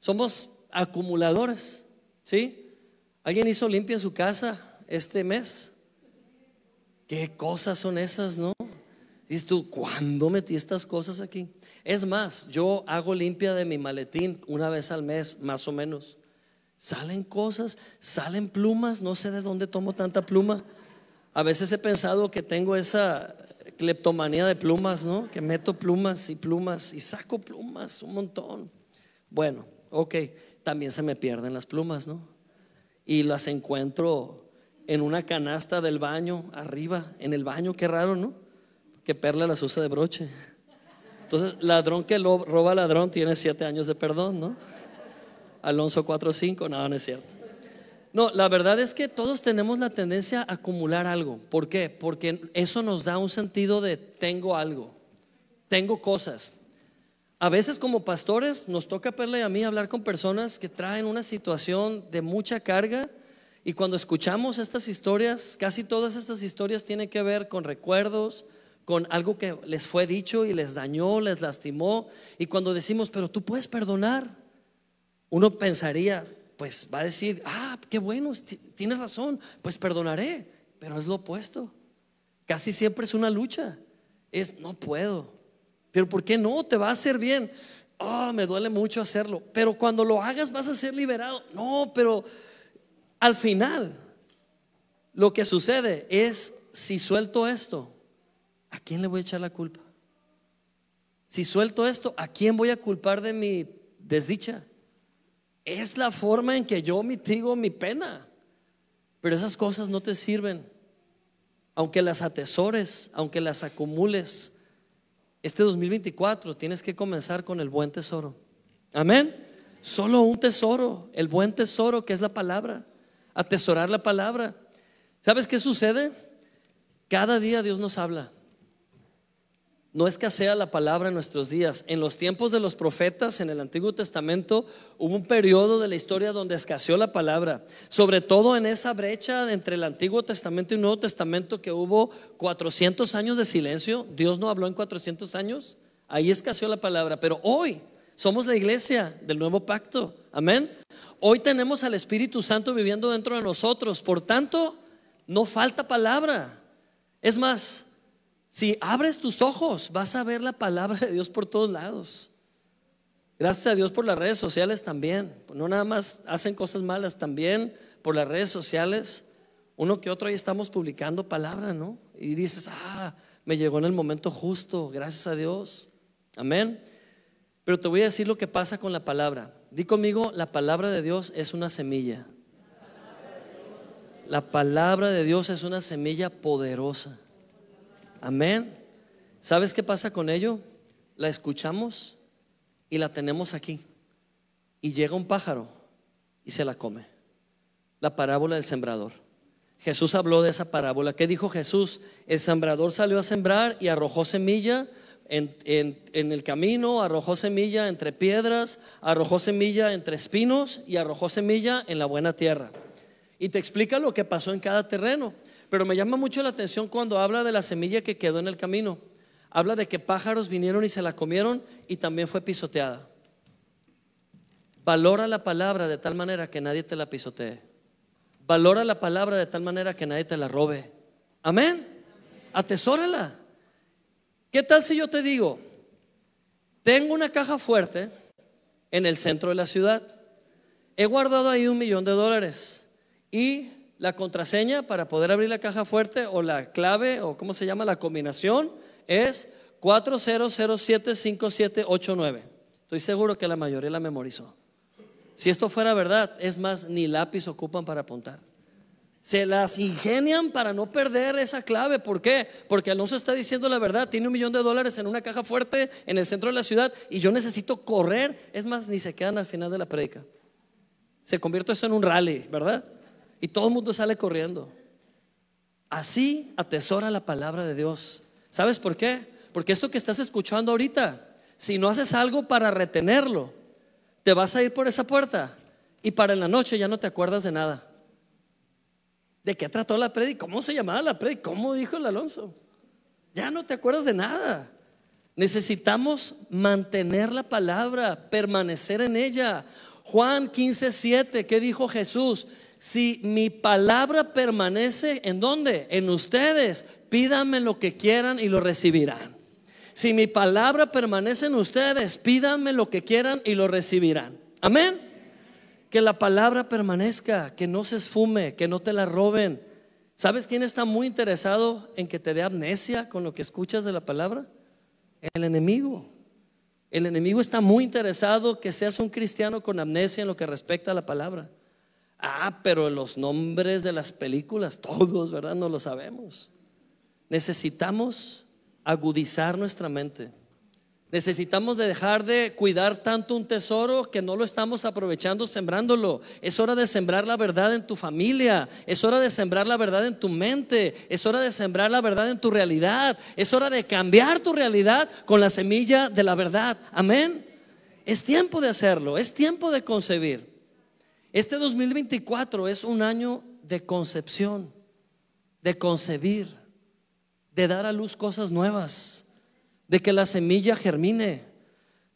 Somos acumuladores. ¿Sí? ¿Alguien hizo limpia su casa este mes? ¿Qué cosas son esas, no? Dices tú, ¿cuándo metí estas cosas aquí? Es más, yo hago limpia de mi maletín una vez al mes, más o menos. Salen cosas, salen plumas, no sé de dónde tomo tanta pluma. A veces he pensado que tengo esa cleptomanía de plumas, ¿no? Que meto plumas y plumas y saco plumas un montón. Bueno, ok, también se me pierden las plumas, ¿no? Y las encuentro en una canasta del baño, arriba, en el baño, qué raro, ¿no? Que Perla las usa de broche. Entonces, ladrón que roba ladrón tiene siete años de perdón, ¿no? Alonso 4.5, no, no es cierto. No, la verdad es que todos tenemos la tendencia a acumular algo. ¿Por qué? Porque eso nos da un sentido de tengo algo, tengo cosas. A veces como pastores nos toca Perla a mí hablar con personas que traen una situación de mucha carga y cuando escuchamos estas historias, casi todas estas historias tienen que ver con recuerdos, con algo que les fue dicho y les dañó, les lastimó. Y cuando decimos, pero tú puedes perdonar, uno pensaría, pues va a decir, ah, qué bueno, tienes razón, pues perdonaré, pero es lo opuesto. Casi siempre es una lucha, es no puedo, pero ¿por qué no? Te va a hacer bien. Oh, me duele mucho hacerlo, pero cuando lo hagas vas a ser liberado. No, pero al final lo que sucede es, si suelto esto, ¿a quién le voy a echar la culpa? Si suelto esto, ¿a quién voy a culpar de mi desdicha? Es la forma en que yo mitigo mi pena. Pero esas cosas no te sirven. Aunque las atesores, aunque las acumules, este 2024 tienes que comenzar con el buen tesoro. Amén. Solo un tesoro, el buen tesoro que es la palabra. Atesorar la palabra. ¿Sabes qué sucede? Cada día Dios nos habla. No escasea la palabra en nuestros días. En los tiempos de los profetas, en el Antiguo Testamento, hubo un periodo de la historia donde escaseó la palabra. Sobre todo en esa brecha entre el Antiguo Testamento y el Nuevo Testamento que hubo 400 años de silencio. Dios no habló en 400 años. Ahí escaseó la palabra. Pero hoy somos la iglesia del nuevo pacto. Amén. Hoy tenemos al Espíritu Santo viviendo dentro de nosotros. Por tanto, no falta palabra. Es más, si abres tus ojos, vas a ver la palabra de Dios por todos lados. Gracias a Dios por las redes sociales también. No nada más hacen cosas malas, también por las redes sociales. Uno que otro ahí estamos publicando palabra, ¿no? Y dices, ah, me llegó en el momento justo, gracias a Dios. Amén. Pero te voy a decir lo que pasa con la palabra. Di conmigo, la palabra de Dios es una semilla. La palabra de Dios es una semilla poderosa. Amén. ¿Sabes qué pasa con ello? La escuchamos y la tenemos aquí. Y llega un pájaro y se la come. La parábola del sembrador. Jesús habló de esa parábola. ¿Qué dijo Jesús? El sembrador salió a sembrar y arrojó semilla en, en, el camino, arrojó semilla entre piedras, arrojó semilla entre espinos y arrojó semilla en la buena tierra. Y te explica lo que pasó en cada terreno. Pero me llama mucho la atención cuando habla de la semilla que quedó en el camino. Habla de que pájaros vinieron y se la comieron y también fue pisoteada. Valora la palabra de tal manera que nadie te la pisotee. Valora la palabra de tal manera que nadie te la robe. Amén. Atesórala. ¿Qué tal si yo te digo, tengo una caja fuerte en el centro de la ciudad? He guardado ahí un millón de dólares y la contraseña para poder abrir la caja fuerte o la clave o cómo se llama la combinación es 40075789. Estoy seguro que la mayoría la memorizó. Si esto fuera verdad, es más, ni lápiz ocupan para apuntar. Se las ingenian para no perder esa clave. ¿Por qué? Porque Alonso está diciendo la verdad. Tiene un millón de dólares en una caja fuerte en el centro de la ciudad y yo necesito correr. Es más, ni se quedan al final de la predica. Se convierte esto en un rally, ¿verdad? Y todo el mundo sale corriendo. Así atesora la palabra de Dios. ¿Sabes por qué? Porque esto que estás escuchando ahorita, si no haces algo para retenerlo, te vas a ir por esa puerta y para la noche ya no te acuerdas de nada. ¿De qué trató la predica? ¿Cómo se llamaba la predica? ¿Cómo dijo el Alonso? Ya no te acuerdas de nada. Necesitamos mantener la palabra, permanecer en ella. Juan 15, 7, ¿qué dijo Jesús? Si mi palabra permanece en dónde? En ustedes. Pídanme lo que quieran y lo recibirán. Si mi palabra permanece en ustedes, pídanme lo que quieran y lo recibirán. Amén. Que la palabra permanezca, que no se esfume, que no te la roben. ¿Sabes quién está muy interesado en que te dé amnesia con lo que escuchas de la palabra? El enemigo. El enemigo está muy interesado que seas un cristiano con amnesia en lo que respecta a la palabra. Ah, pero los nombres de las películas, todos, ¿verdad? No lo sabemos. Necesitamos agudizar nuestra mente. Necesitamos de dejar de cuidar tanto un tesoro que no lo estamos aprovechando sembrándolo. Es hora de sembrar la verdad en tu familia. Es hora de sembrar la verdad en tu mente. Es hora de sembrar la verdad en tu realidad. Es hora de cambiar tu realidad con la semilla de la verdad. Amén. Es tiempo de hacerlo. Es tiempo de concebir. Este 2024 es un año de concepción, de concebir, de dar a luz cosas nuevas, de que la semilla germine,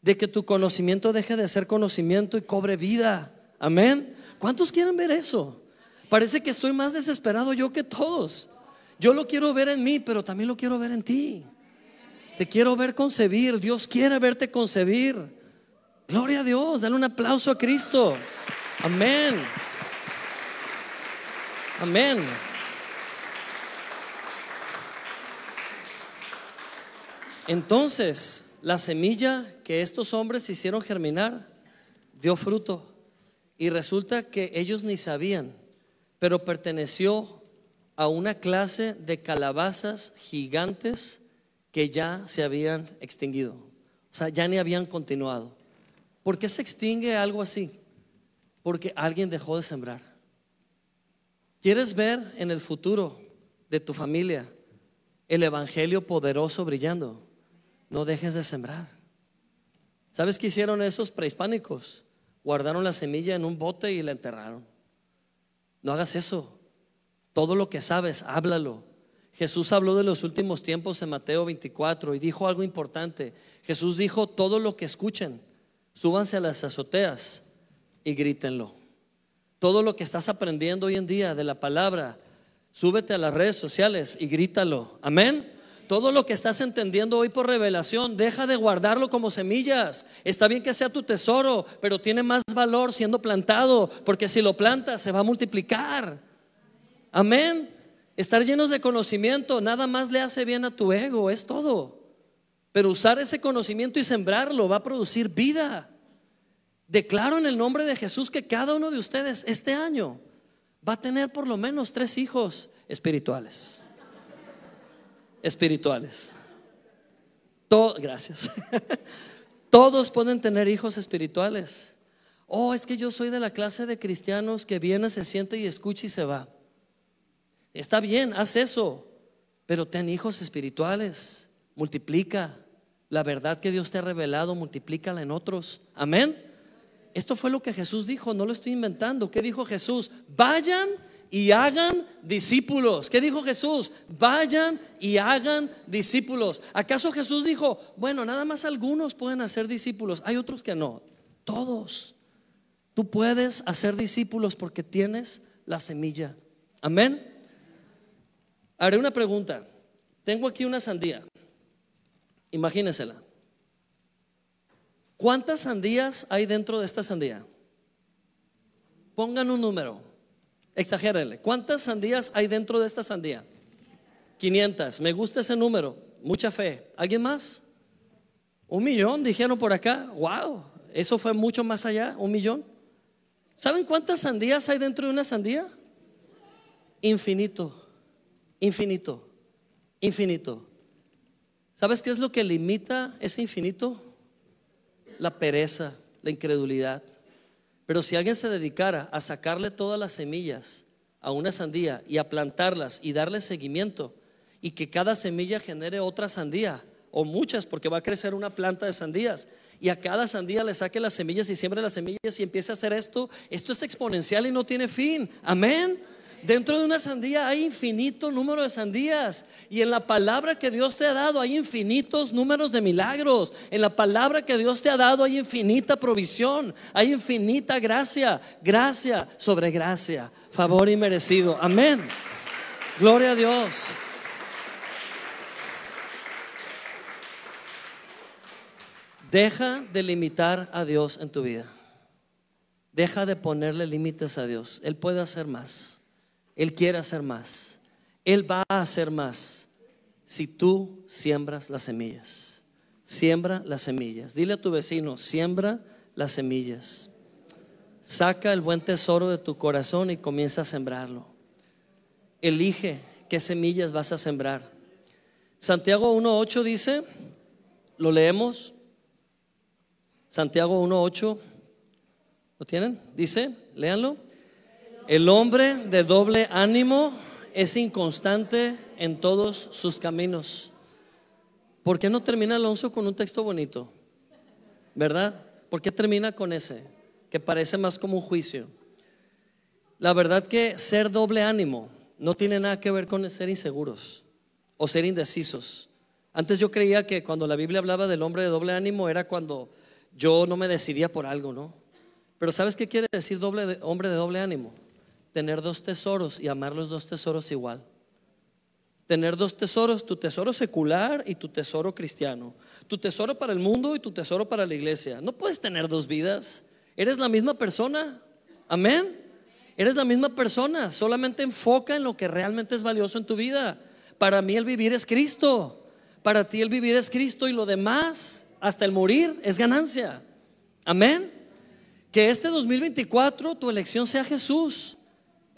de que tu conocimiento deje de ser conocimiento y cobre vida. Amén. ¿Cuántos quieren ver eso? Parece que estoy más desesperado yo que todos. Yo lo quiero ver en mí, pero también lo quiero ver en ti. Te quiero ver concebir. Dios quiere verte concebir. Gloria a Dios. Dale un aplauso a Cristo. Amén. Amén. Entonces, la semilla que estos hombres hicieron germinar dio fruto. Y resulta que ellos ni sabían, pero perteneció a una clase de calabazas gigantes que ya se habían extinguido. O sea, ya ni habían continuado. ¿Por qué se extingue algo así? Porque alguien dejó de sembrar. ¿Quieres ver en el futuro de tu familia el Evangelio poderoso brillando? No dejes de sembrar. ¿Sabes qué hicieron esos prehispánicos? Guardaron la semilla en un bote y la enterraron. No hagas eso. Todo lo que sabes, háblalo. Jesús habló de los últimos tiempos en Mateo 24 y dijo algo importante. Jesús dijo, todo lo que escuchen, súbanse a las azoteas y grítenlo. Todo lo que estás aprendiendo hoy en día de la palabra, súbete a las redes sociales y grítalo. Amén. Todo lo que estás entendiendo hoy por revelación, deja de guardarlo como semillas. Está bien que sea tu tesoro, pero tiene más valor siendo plantado, porque si lo plantas se va a multiplicar. Amén. Estar llenos de conocimiento nada más le hace bien a tu ego, es todo. Pero usar ese conocimiento y sembrarlo va a producir vida. Declaro en el nombre de Jesús que cada uno de ustedes este año va a tener por lo menos tres hijos espirituales espirituales. gracias. [laughs] Todos pueden tener hijos espirituales. Oh, es que yo soy de la clase de cristianos que viene, se siente y escucha y se va. Está bien, haz eso, pero ten hijos espirituales. Multiplica la verdad que Dios te ha revelado, multiplícala en otros. Amén. Esto fue lo que Jesús dijo, no lo estoy inventando. ¿Qué dijo Jesús? Vayan y hagan discípulos. ¿Qué dijo Jesús? Vayan y hagan discípulos. ¿Acaso Jesús dijo, bueno, nada más algunos pueden hacer discípulos? Hay otros que no. Todos. Tú puedes hacer discípulos porque tienes la semilla. Amén. Haré una pregunta. Tengo aquí una sandía. Imagínensela. ¿Cuántas sandías hay dentro de esta sandía? Pongan un número. Exagérenle. ¿Cuántas sandías hay dentro de esta sandía? 500. Me gusta ese número. Mucha fe. ¿Alguien más? Un millón, dijeron por acá. Wow, eso fue mucho más allá. Un millón. ¿Saben cuántas sandías hay dentro de una sandía? Infinito. Infinito. Infinito. ¿Sabes qué es lo que limita ese infinito? La pereza, la incredulidad. Pero si alguien se dedicara a sacarle todas las semillas a una sandía y a plantarlas y darle seguimiento y que cada semilla genere otra sandía o muchas porque va a crecer una planta de sandías y a cada sandía le saque las semillas y siembre las semillas y empiece a hacer esto, esto es exponencial y no tiene fin. Amén. Dentro de una sandía hay infinito número de sandías. Y en la palabra que Dios te ha dado hay infinitos números de milagros. En la palabra que Dios te ha dado hay infinita provisión. Hay infinita gracia. Gracia sobre gracia. Favor y merecido. Amén. Gloria a Dios. Deja de limitar a Dios en tu vida. Deja de ponerle límites a Dios. Él puede hacer más. Él quiere hacer más. Él va a hacer más si tú siembras las semillas. Siembra las semillas. Dile a tu vecino, siembra las semillas. Saca el buen tesoro de tu corazón y comienza a sembrarlo. Elige qué semillas vas a sembrar. Santiago 1.8 dice, lo leemos. Santiago 1.8, ¿lo tienen? Dice, léanlo. El hombre de doble ánimo es inconstante en todos sus caminos. ¿Por qué no termina Alonso con un texto bonito? ¿Verdad? ¿Por qué termina con ese? Que parece más como un juicio. La verdad que ser doble ánimo no tiene nada que ver con ser inseguros o ser indecisos. Antes yo creía que cuando la Biblia hablaba del hombre de doble ánimo era cuando yo no me decidía por algo, ¿no? Pero ¿sabes qué quiere decir doble hombre de doble ánimo? Tener dos tesoros y amar los dos tesoros igual. Tener dos tesoros, tu tesoro secular y tu tesoro cristiano. Tu tesoro para el mundo y tu tesoro para la iglesia. No puedes tener dos vidas. Eres la misma persona. Amén. Eres la misma persona. Solamente enfoca en lo que realmente es valioso en tu vida. Para mí el vivir es Cristo. Para ti el vivir es Cristo y lo demás, hasta el morir, es ganancia. Amén. Que este 2024 tu elección sea Jesús.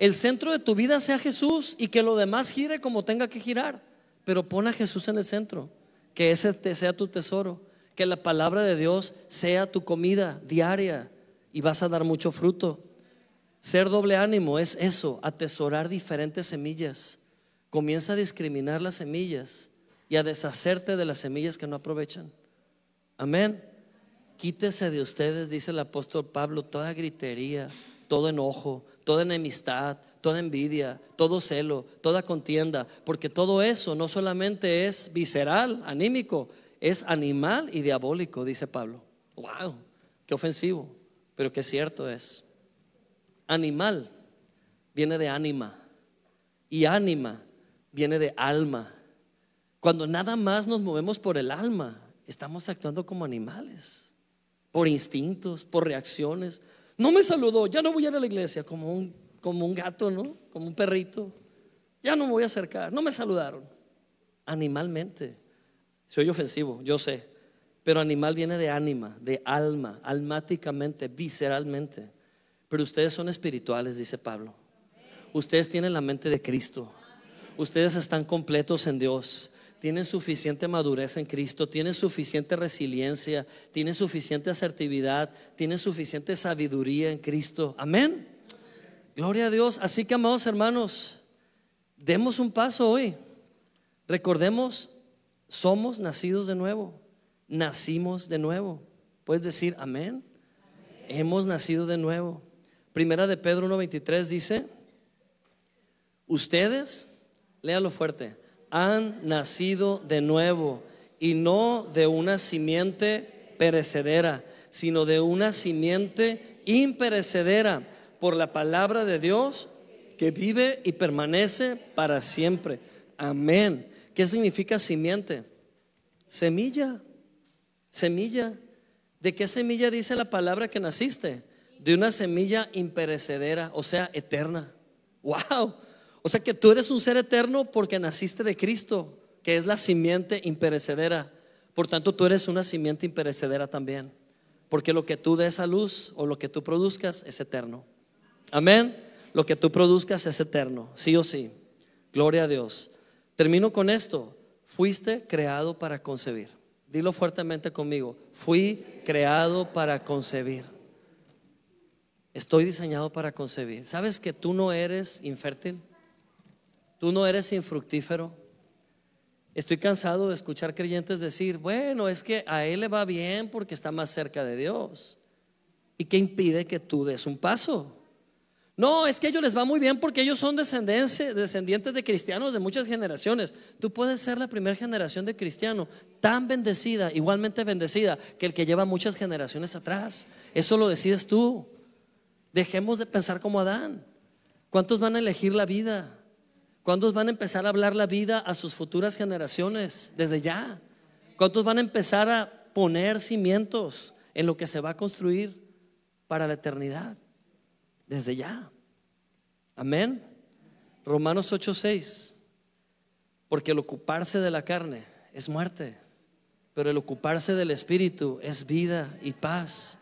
El centro de tu vida sea Jesús y que lo demás gire como tenga que girar. Pero pon a Jesús en el centro. Que ese sea tu tesoro. Que la palabra de Dios sea tu comida diaria y vas a dar mucho fruto. Ser doble ánimo es eso, atesorar diferentes semillas. Comienza a discriminar las semillas y a deshacerte de las semillas que no aprovechan. Amén. Quítese de ustedes, dice el apóstol Pablo, toda gritería, todo enojo, toda enemistad, toda envidia, todo celo, toda contienda, porque todo eso no solamente es visceral, anímico, es animal y diabólico, dice Pablo. ¡Wow! ¡Qué ofensivo! Pero qué cierto es. Animal viene de ánima y ánima viene de alma. Cuando nada más nos movemos por el alma, estamos actuando como animales, por instintos, por reacciones. No me saludó, ya no voy a ir a la iglesia, como un, como un gato, ¿no? Como un perrito. Ya no me voy a acercar, no me saludaron. Animalmente. Soy ofensivo, yo sé. Pero animal viene de ánima, de alma, almáticamente, visceralmente. Pero ustedes son espirituales, dice Pablo. Ustedes tienen la mente de Cristo. Ustedes están completos en Dios. Tienen suficiente madurez en Cristo, tienen suficiente resiliencia, tienen suficiente asertividad, tienen suficiente sabiduría en Cristo. Amén. Gloria a Dios. Así que, amados hermanos, demos un paso hoy. Recordemos, somos nacidos de nuevo. Nacimos de nuevo. Puedes decir amén. Hemos nacido de nuevo. Primera de Pedro 1.23 dice, ustedes, léalo fuerte, han nacido de nuevo y no de una simiente perecedera, sino de una simiente imperecedera por la palabra de Dios que vive y permanece para siempre. Amén. ¿Qué significa simiente? Semilla. Semilla. ¿De qué semilla dice la palabra que naciste? de una semilla imperecedera, o sea, eterna. ¡Wow! O sea que tú eres un ser eterno porque naciste de Cristo, que es la simiente imperecedera. Por tanto, tú eres una simiente imperecedera también. Porque lo que tú des a luz o lo que tú produzcas es eterno. Amén. Lo que tú produzcas es eterno, sí o sí. Gloria a Dios. Termino con esto. Fuiste creado para concebir. Dilo fuertemente conmigo. Fui creado para concebir. Estoy diseñado para concebir. ¿Sabes que tú no eres infértil? Tú no eres infructífero. Estoy cansado de escuchar creyentes decir, bueno, es que a él le va bien porque está más cerca de Dios. ¿Y qué impide que tú des un paso? No, es que a ellos les va muy bien porque ellos son descendientes de cristianos de muchas generaciones. Tú puedes ser la primera generación de cristiano tan bendecida, igualmente bendecida, que el que lleva muchas generaciones atrás. Eso lo decides tú. Dejemos de pensar como Adán. ¿Cuántos van a elegir la vida? ¿Cuántos van a empezar a hablar la vida a sus futuras generaciones desde ya? ¿Cuántos van a empezar a poner cimientos en lo que se va a construir para la eternidad? Desde ya. Amén. Romanos 8:6. Porque el ocuparse de la carne es muerte, pero el ocuparse del espíritu es vida y paz.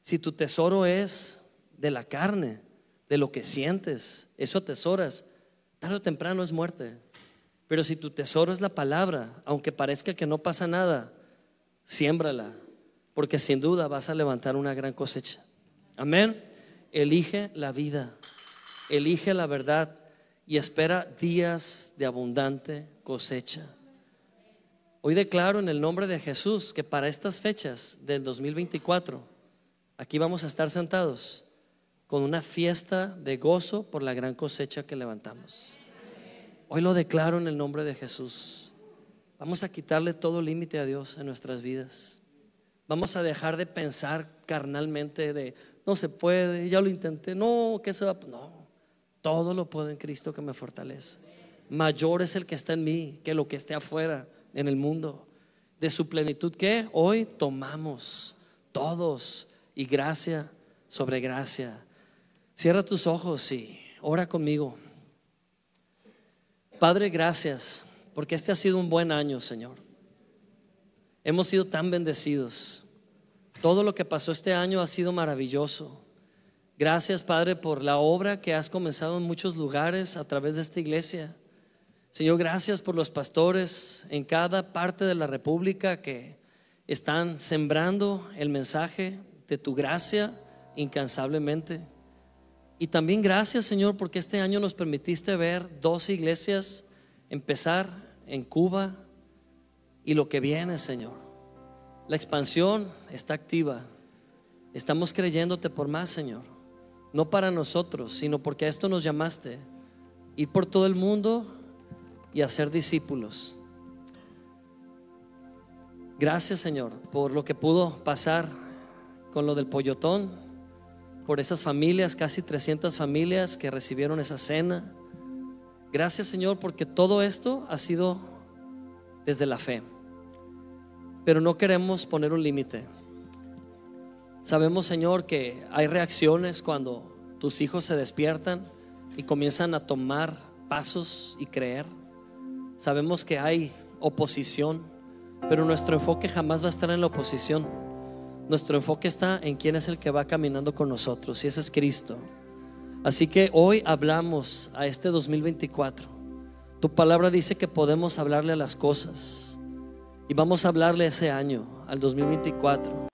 Si tu tesoro es de la carne, de lo que sientes, eso atesoras, tarde o temprano es muerte. Pero si tu tesoro es la palabra, aunque parezca que no pasa nada, siémbrala, porque sin duda vas a levantar una gran cosecha. Amén. Elige la vida, elige la verdad y espera días de abundante cosecha. Hoy declaro en el nombre de Jesús que para estas fechas del 2024, aquí vamos a estar sentados con una fiesta de gozo por la gran cosecha que levantamos. Hoy lo declaro en el nombre de Jesús. Vamos a quitarle todo límite a Dios en nuestras vidas. Vamos a dejar de pensar carnalmente de no se puede, ya lo intenté, no, ¿qué se va? No, todo lo puedo en Cristo que me fortalece. Mayor es el que está en mí que lo que esté afuera en el mundo. De su plenitud que hoy tomamos todos y gracia sobre gracia. Cierra tus ojos y ora conmigo. Padre, gracias, porque este ha sido un buen año, Señor. Hemos sido tan bendecidos. Todo lo que pasó este año ha sido maravilloso. Gracias, Padre, por la obra que has comenzado en muchos lugares a través de esta iglesia. Señor, gracias por los pastores en cada parte de la República que están sembrando el mensaje de tu gracia incansablemente. Y también gracias, Señor, porque este año nos permitiste ver dos iglesias empezar en Cuba y lo que viene, Señor. La expansión está activa. Estamos creyéndote por más, Señor. No para nosotros, sino porque a esto nos llamaste. Ir por todo el mundo y hacer discípulos. Gracias, Señor, por lo que pudo pasar con lo del pollotón, por esas familias, casi 300 familias que recibieron esa cena. Gracias, Señor, porque todo esto ha sido desde la fe. Pero no queremos poner un límite. Sabemos, Señor, que hay reacciones cuando tus hijos se despiertan y comienzan a tomar pasos y creer. Sabemos que hay oposición, pero nuestro enfoque jamás va a estar en la oposición. Nuestro enfoque está en quién es el que va caminando con nosotros, y ese es Cristo. Así que hoy hablamos a este 2024. Tu palabra dice que podemos hablarle a las cosas y vamos a hablarle ese año, al 2024.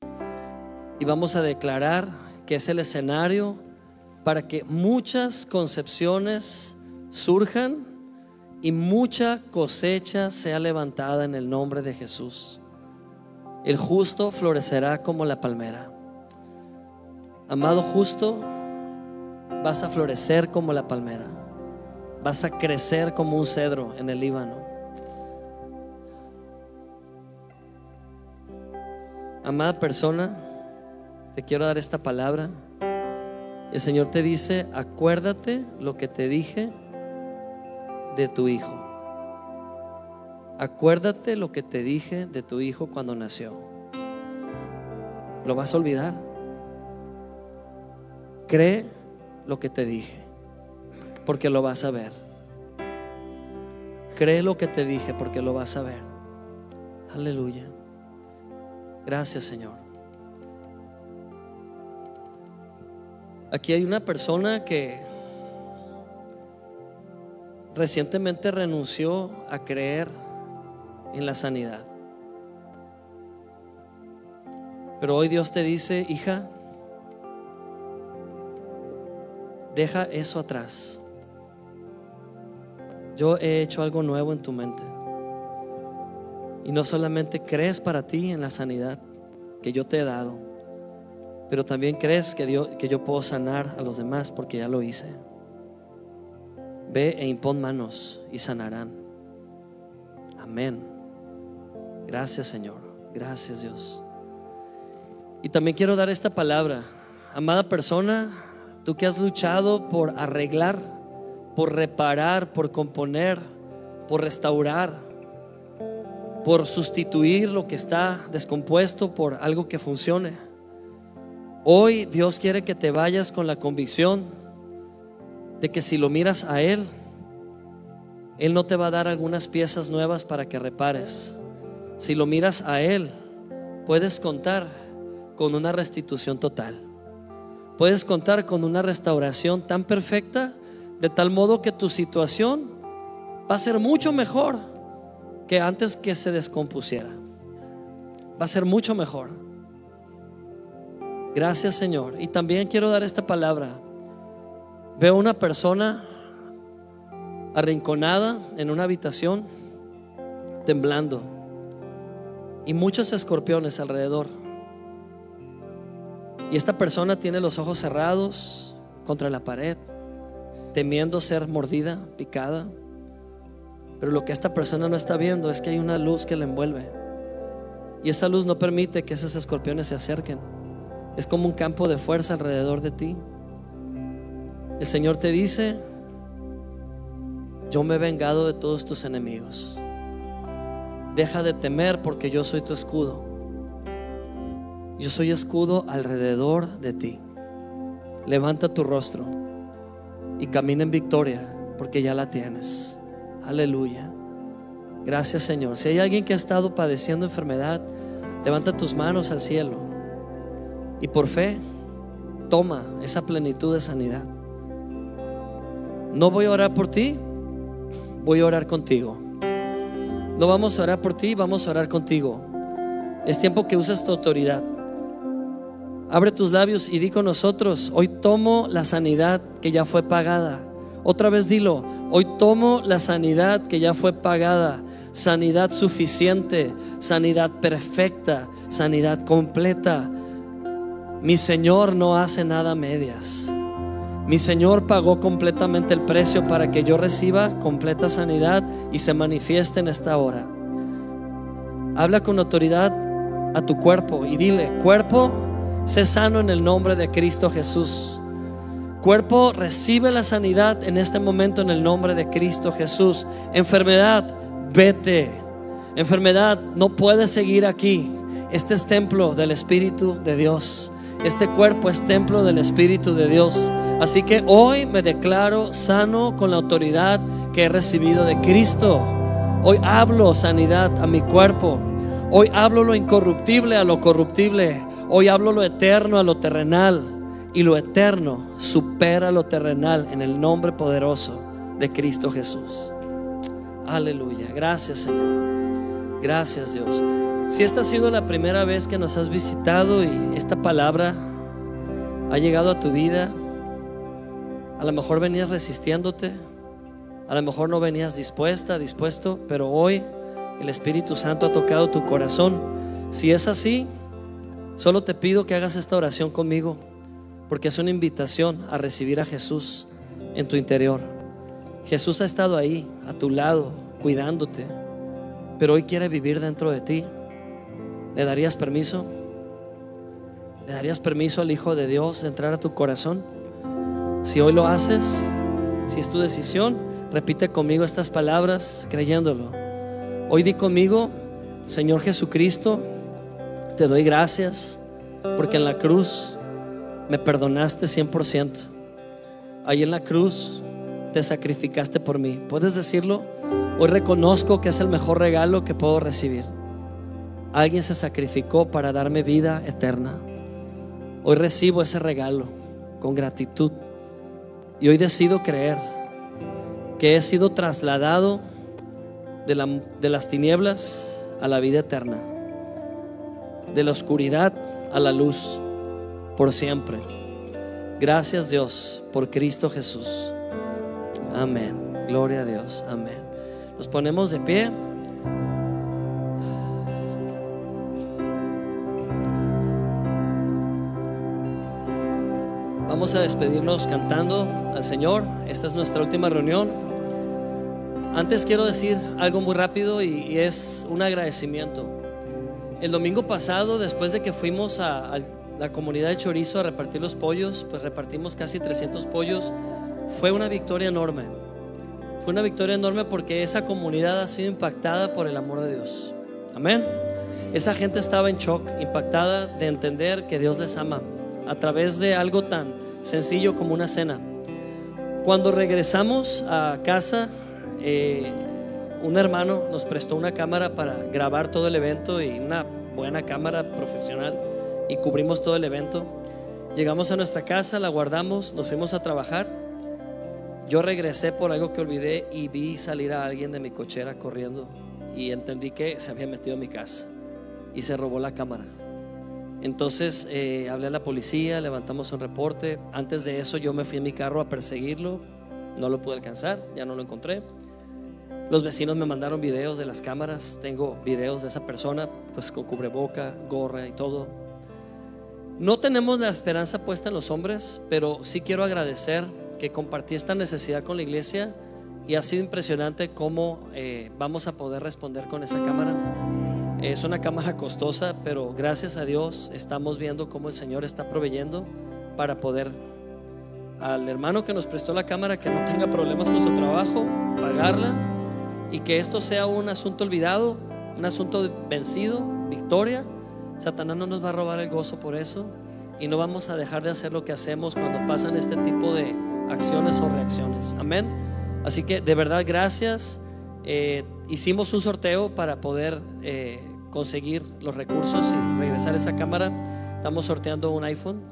Y vamos a declarar que es el escenario para que muchas concepciones surjan y mucha cosecha sea levantada en el nombre de Jesús. El justo florecerá como la palmera. Amado justo, vas a florecer como la palmera. Vas a crecer como un cedro en el Líbano. Amada persona, te quiero dar esta palabra. El Señor te dice, acuérdate lo que te dije de tu hijo. Acuérdate lo que te dije de tu hijo cuando nació. ¿Lo vas a olvidar? Cree lo que te dije, porque lo vas a ver. Cree lo que te dije, porque lo vas a ver. Aleluya. Gracias, Señor. Aquí hay una persona que recientemente renunció a creer en la sanidad. Pero hoy Dios te dice, hija, deja eso atrás. Yo he hecho algo nuevo en tu mente. Y no solamente crees para ti en la sanidad que yo te he dado, pero también crees que, Dios, que yo puedo sanar a los demás porque ya lo hice. Ve e impon manos y sanarán. Amén. Gracias Señor. Gracias Dios. Y también quiero dar esta palabra. Amada persona, tú que has luchado por arreglar, por reparar, por componer, por restaurar, por sustituir lo que está descompuesto por algo que funcione. Hoy Dios quiere que te vayas con la convicción de que si lo miras a Él, Él no te va a dar algunas piezas nuevas para que repares. Si lo miras a Él, puedes contar con una restitución total. Puedes contar con una restauración tan perfecta, de tal modo que tu situación va a ser mucho mejor que antes que se descompusiera. Va a ser mucho mejor. Gracias Señor. Y también quiero dar esta palabra Veo una persona arrinconada en una habitación, temblando, y muchos escorpiones alrededor. Y esta persona tiene los ojos cerrados contra la pared, temiendo ser mordida, picada. Pero lo que esta persona no está viendo es que hay una luz que la envuelve. Y esa luz no permite que esos escorpiones se acerquen. Es como un campo de fuerza alrededor de ti. El Señor te dice, yo me he vengado de todos tus enemigos. Deja de temer porque yo soy tu escudo. Yo soy escudo alrededor de ti. Levanta tu rostro y camina en victoria porque ya la tienes. Aleluya. Gracias Señor. Si hay alguien que ha estado padeciendo enfermedad, levanta tus manos al cielo y por fe toma esa plenitud de sanidad. No voy a orar por ti, voy a orar contigo. No vamos a orar por ti, vamos a orar contigo. Es tiempo que usas tu autoridad. Abre tus labios y di con nosotros, hoy tomo la sanidad que ya fue pagada. Otra vez dilo, hoy tomo la sanidad que ya fue pagada. Sanidad suficiente, sanidad perfecta, sanidad completa. Mi Señor no hace nada medias. Mi Señor pagó completamente el precio para que yo reciba completa sanidad y se manifieste en esta hora. Habla con autoridad a tu cuerpo y dile, cuerpo, sé sano en el nombre de Cristo Jesús. Cuerpo, recibe la sanidad en este momento en el nombre de Cristo Jesús. Enfermedad, vete. Enfermedad, no puedes seguir aquí. Este es templo del Espíritu de Dios. Este cuerpo es templo del Espíritu de Dios. Así que hoy me declaro sano con la autoridad que he recibido de Cristo. Hoy hablo sanidad a mi cuerpo. Hoy hablo lo incorruptible a lo corruptible. Hoy hablo lo eterno a lo terrenal. Y lo eterno supera lo terrenal en el nombre poderoso de Cristo Jesús. Aleluya. Gracias Señor. Gracias Dios. Si esta ha sido la primera vez que nos has visitado y esta palabra ha llegado a tu vida, a lo mejor venías resistiéndote, a lo mejor no venías dispuesta, dispuesto, pero hoy el Espíritu Santo ha tocado tu corazón. Si es así, solo te pido que hagas esta oración conmigo, porque es una invitación a recibir a Jesús en tu interior. Jesús ha estado ahí, a tu lado, cuidándote, pero hoy quiere vivir dentro de ti. ¿Le darías permiso? ¿Le darías permiso al Hijo de Dios de entrar a tu corazón? Si hoy lo haces, si es tu decisión, repite conmigo estas palabras creyéndolo. Hoy di conmigo, Señor Jesucristo, te doy gracias porque en la cruz me perdonaste 100%. Ahí en la cruz te sacrificaste por mí. ¿Puedes decirlo? Hoy reconozco que es el mejor regalo que puedo recibir. Alguien se sacrificó para darme vida eterna. Hoy recibo ese regalo con gratitud. Y hoy decido creer que he sido trasladado de, de, las tinieblas a la vida eterna, de la oscuridad a la luz, por siempre. Gracias Dios por Cristo Jesús. Amén. Gloria a Dios. Amén. Nos ponemos de pie. Vamos a despedirnos cantando al Señor. Esta es nuestra última reunión. Antes quiero decir algo muy rápido y, es un agradecimiento. El domingo pasado, después de que fuimos a, la comunidad de Chorizo a repartir los pollos, pues repartimos casi 300 pollos. Fue una victoria enorme. Fue una victoria enorme porque esa comunidad ha sido impactada por el amor de Dios. Amén. Esa gente estaba en shock, impactada de entender que Dios les ama a través de algo tan sencillo como una cena. Cuando regresamos a casa, eh, un hermano nos prestó una cámara para grabar todo el evento y una buena cámara profesional y cubrimos todo el evento. Llegamos a nuestra casa, la guardamos, nos fuimos a trabajar. Yo regresé por algo que olvidé y vi salir a alguien de mi cochera corriendo y entendí que se había metido en mi casa y se robó la cámara. Entonces eh, hablé a la policía, levantamos un reporte. Antes de eso yo me fui en mi carro a perseguirlo. No lo pude alcanzar, ya no lo encontré. Los vecinos me mandaron videos de las cámaras. Tengo videos de esa persona, pues con cubreboca, gorra y todo. No tenemos la esperanza puesta en los hombres, pero sí quiero agradecer que compartí esta necesidad con la iglesia y ha sido impresionante cómo eh, vamos a poder responder con esa cámara. Es una cámara costosa, pero gracias a Dios estamos viendo cómo el Señor está proveyendo para poder al hermano que nos prestó la cámara que no tenga problemas con su trabajo, pagarla y que esto sea un asunto olvidado, un asunto vencido, victoria. Satanás no nos va a robar el gozo por eso y no vamos a dejar de hacer lo que hacemos cuando pasan este tipo de acciones o reacciones. Amén. Así que de verdad gracias. Eh, hicimos un sorteo para poder eh, conseguir los recursos y regresar esa cámara. Estamos sorteando un iPhone.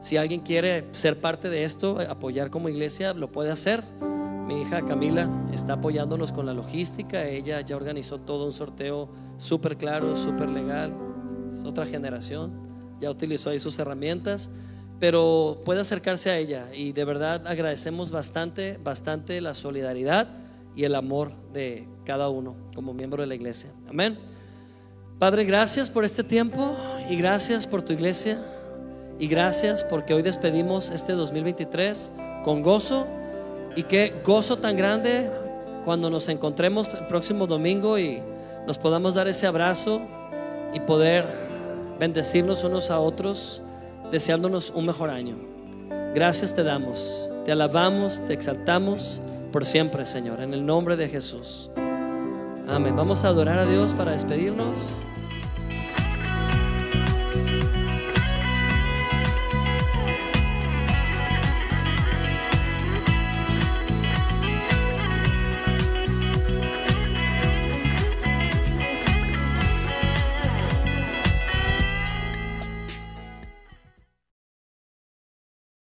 Si alguien quiere ser parte de esto, apoyar como iglesia, lo puede hacer. Mi hija Camila está apoyándonos con la logística. Ella ya organizó todo un sorteo súper claro, súper legal. Es otra generación ya utilizó ahí sus herramientas, pero puede acercarse a ella y de verdad agradecemos bastante, bastante la solidaridad y el amor de cada uno como miembro de la iglesia. Amén. Padre, gracias por este tiempo y gracias por tu iglesia y gracias porque hoy despedimos este 2023 con gozo y qué gozo tan grande cuando nos encontremos el próximo domingo y nos podamos dar ese abrazo y poder bendecirnos unos a otros, deseándonos un mejor año. Gracias te damos, te alabamos, te exaltamos por siempre, Señor, en el nombre de Jesús. Amén. Vamos a adorar a Dios para despedirnos.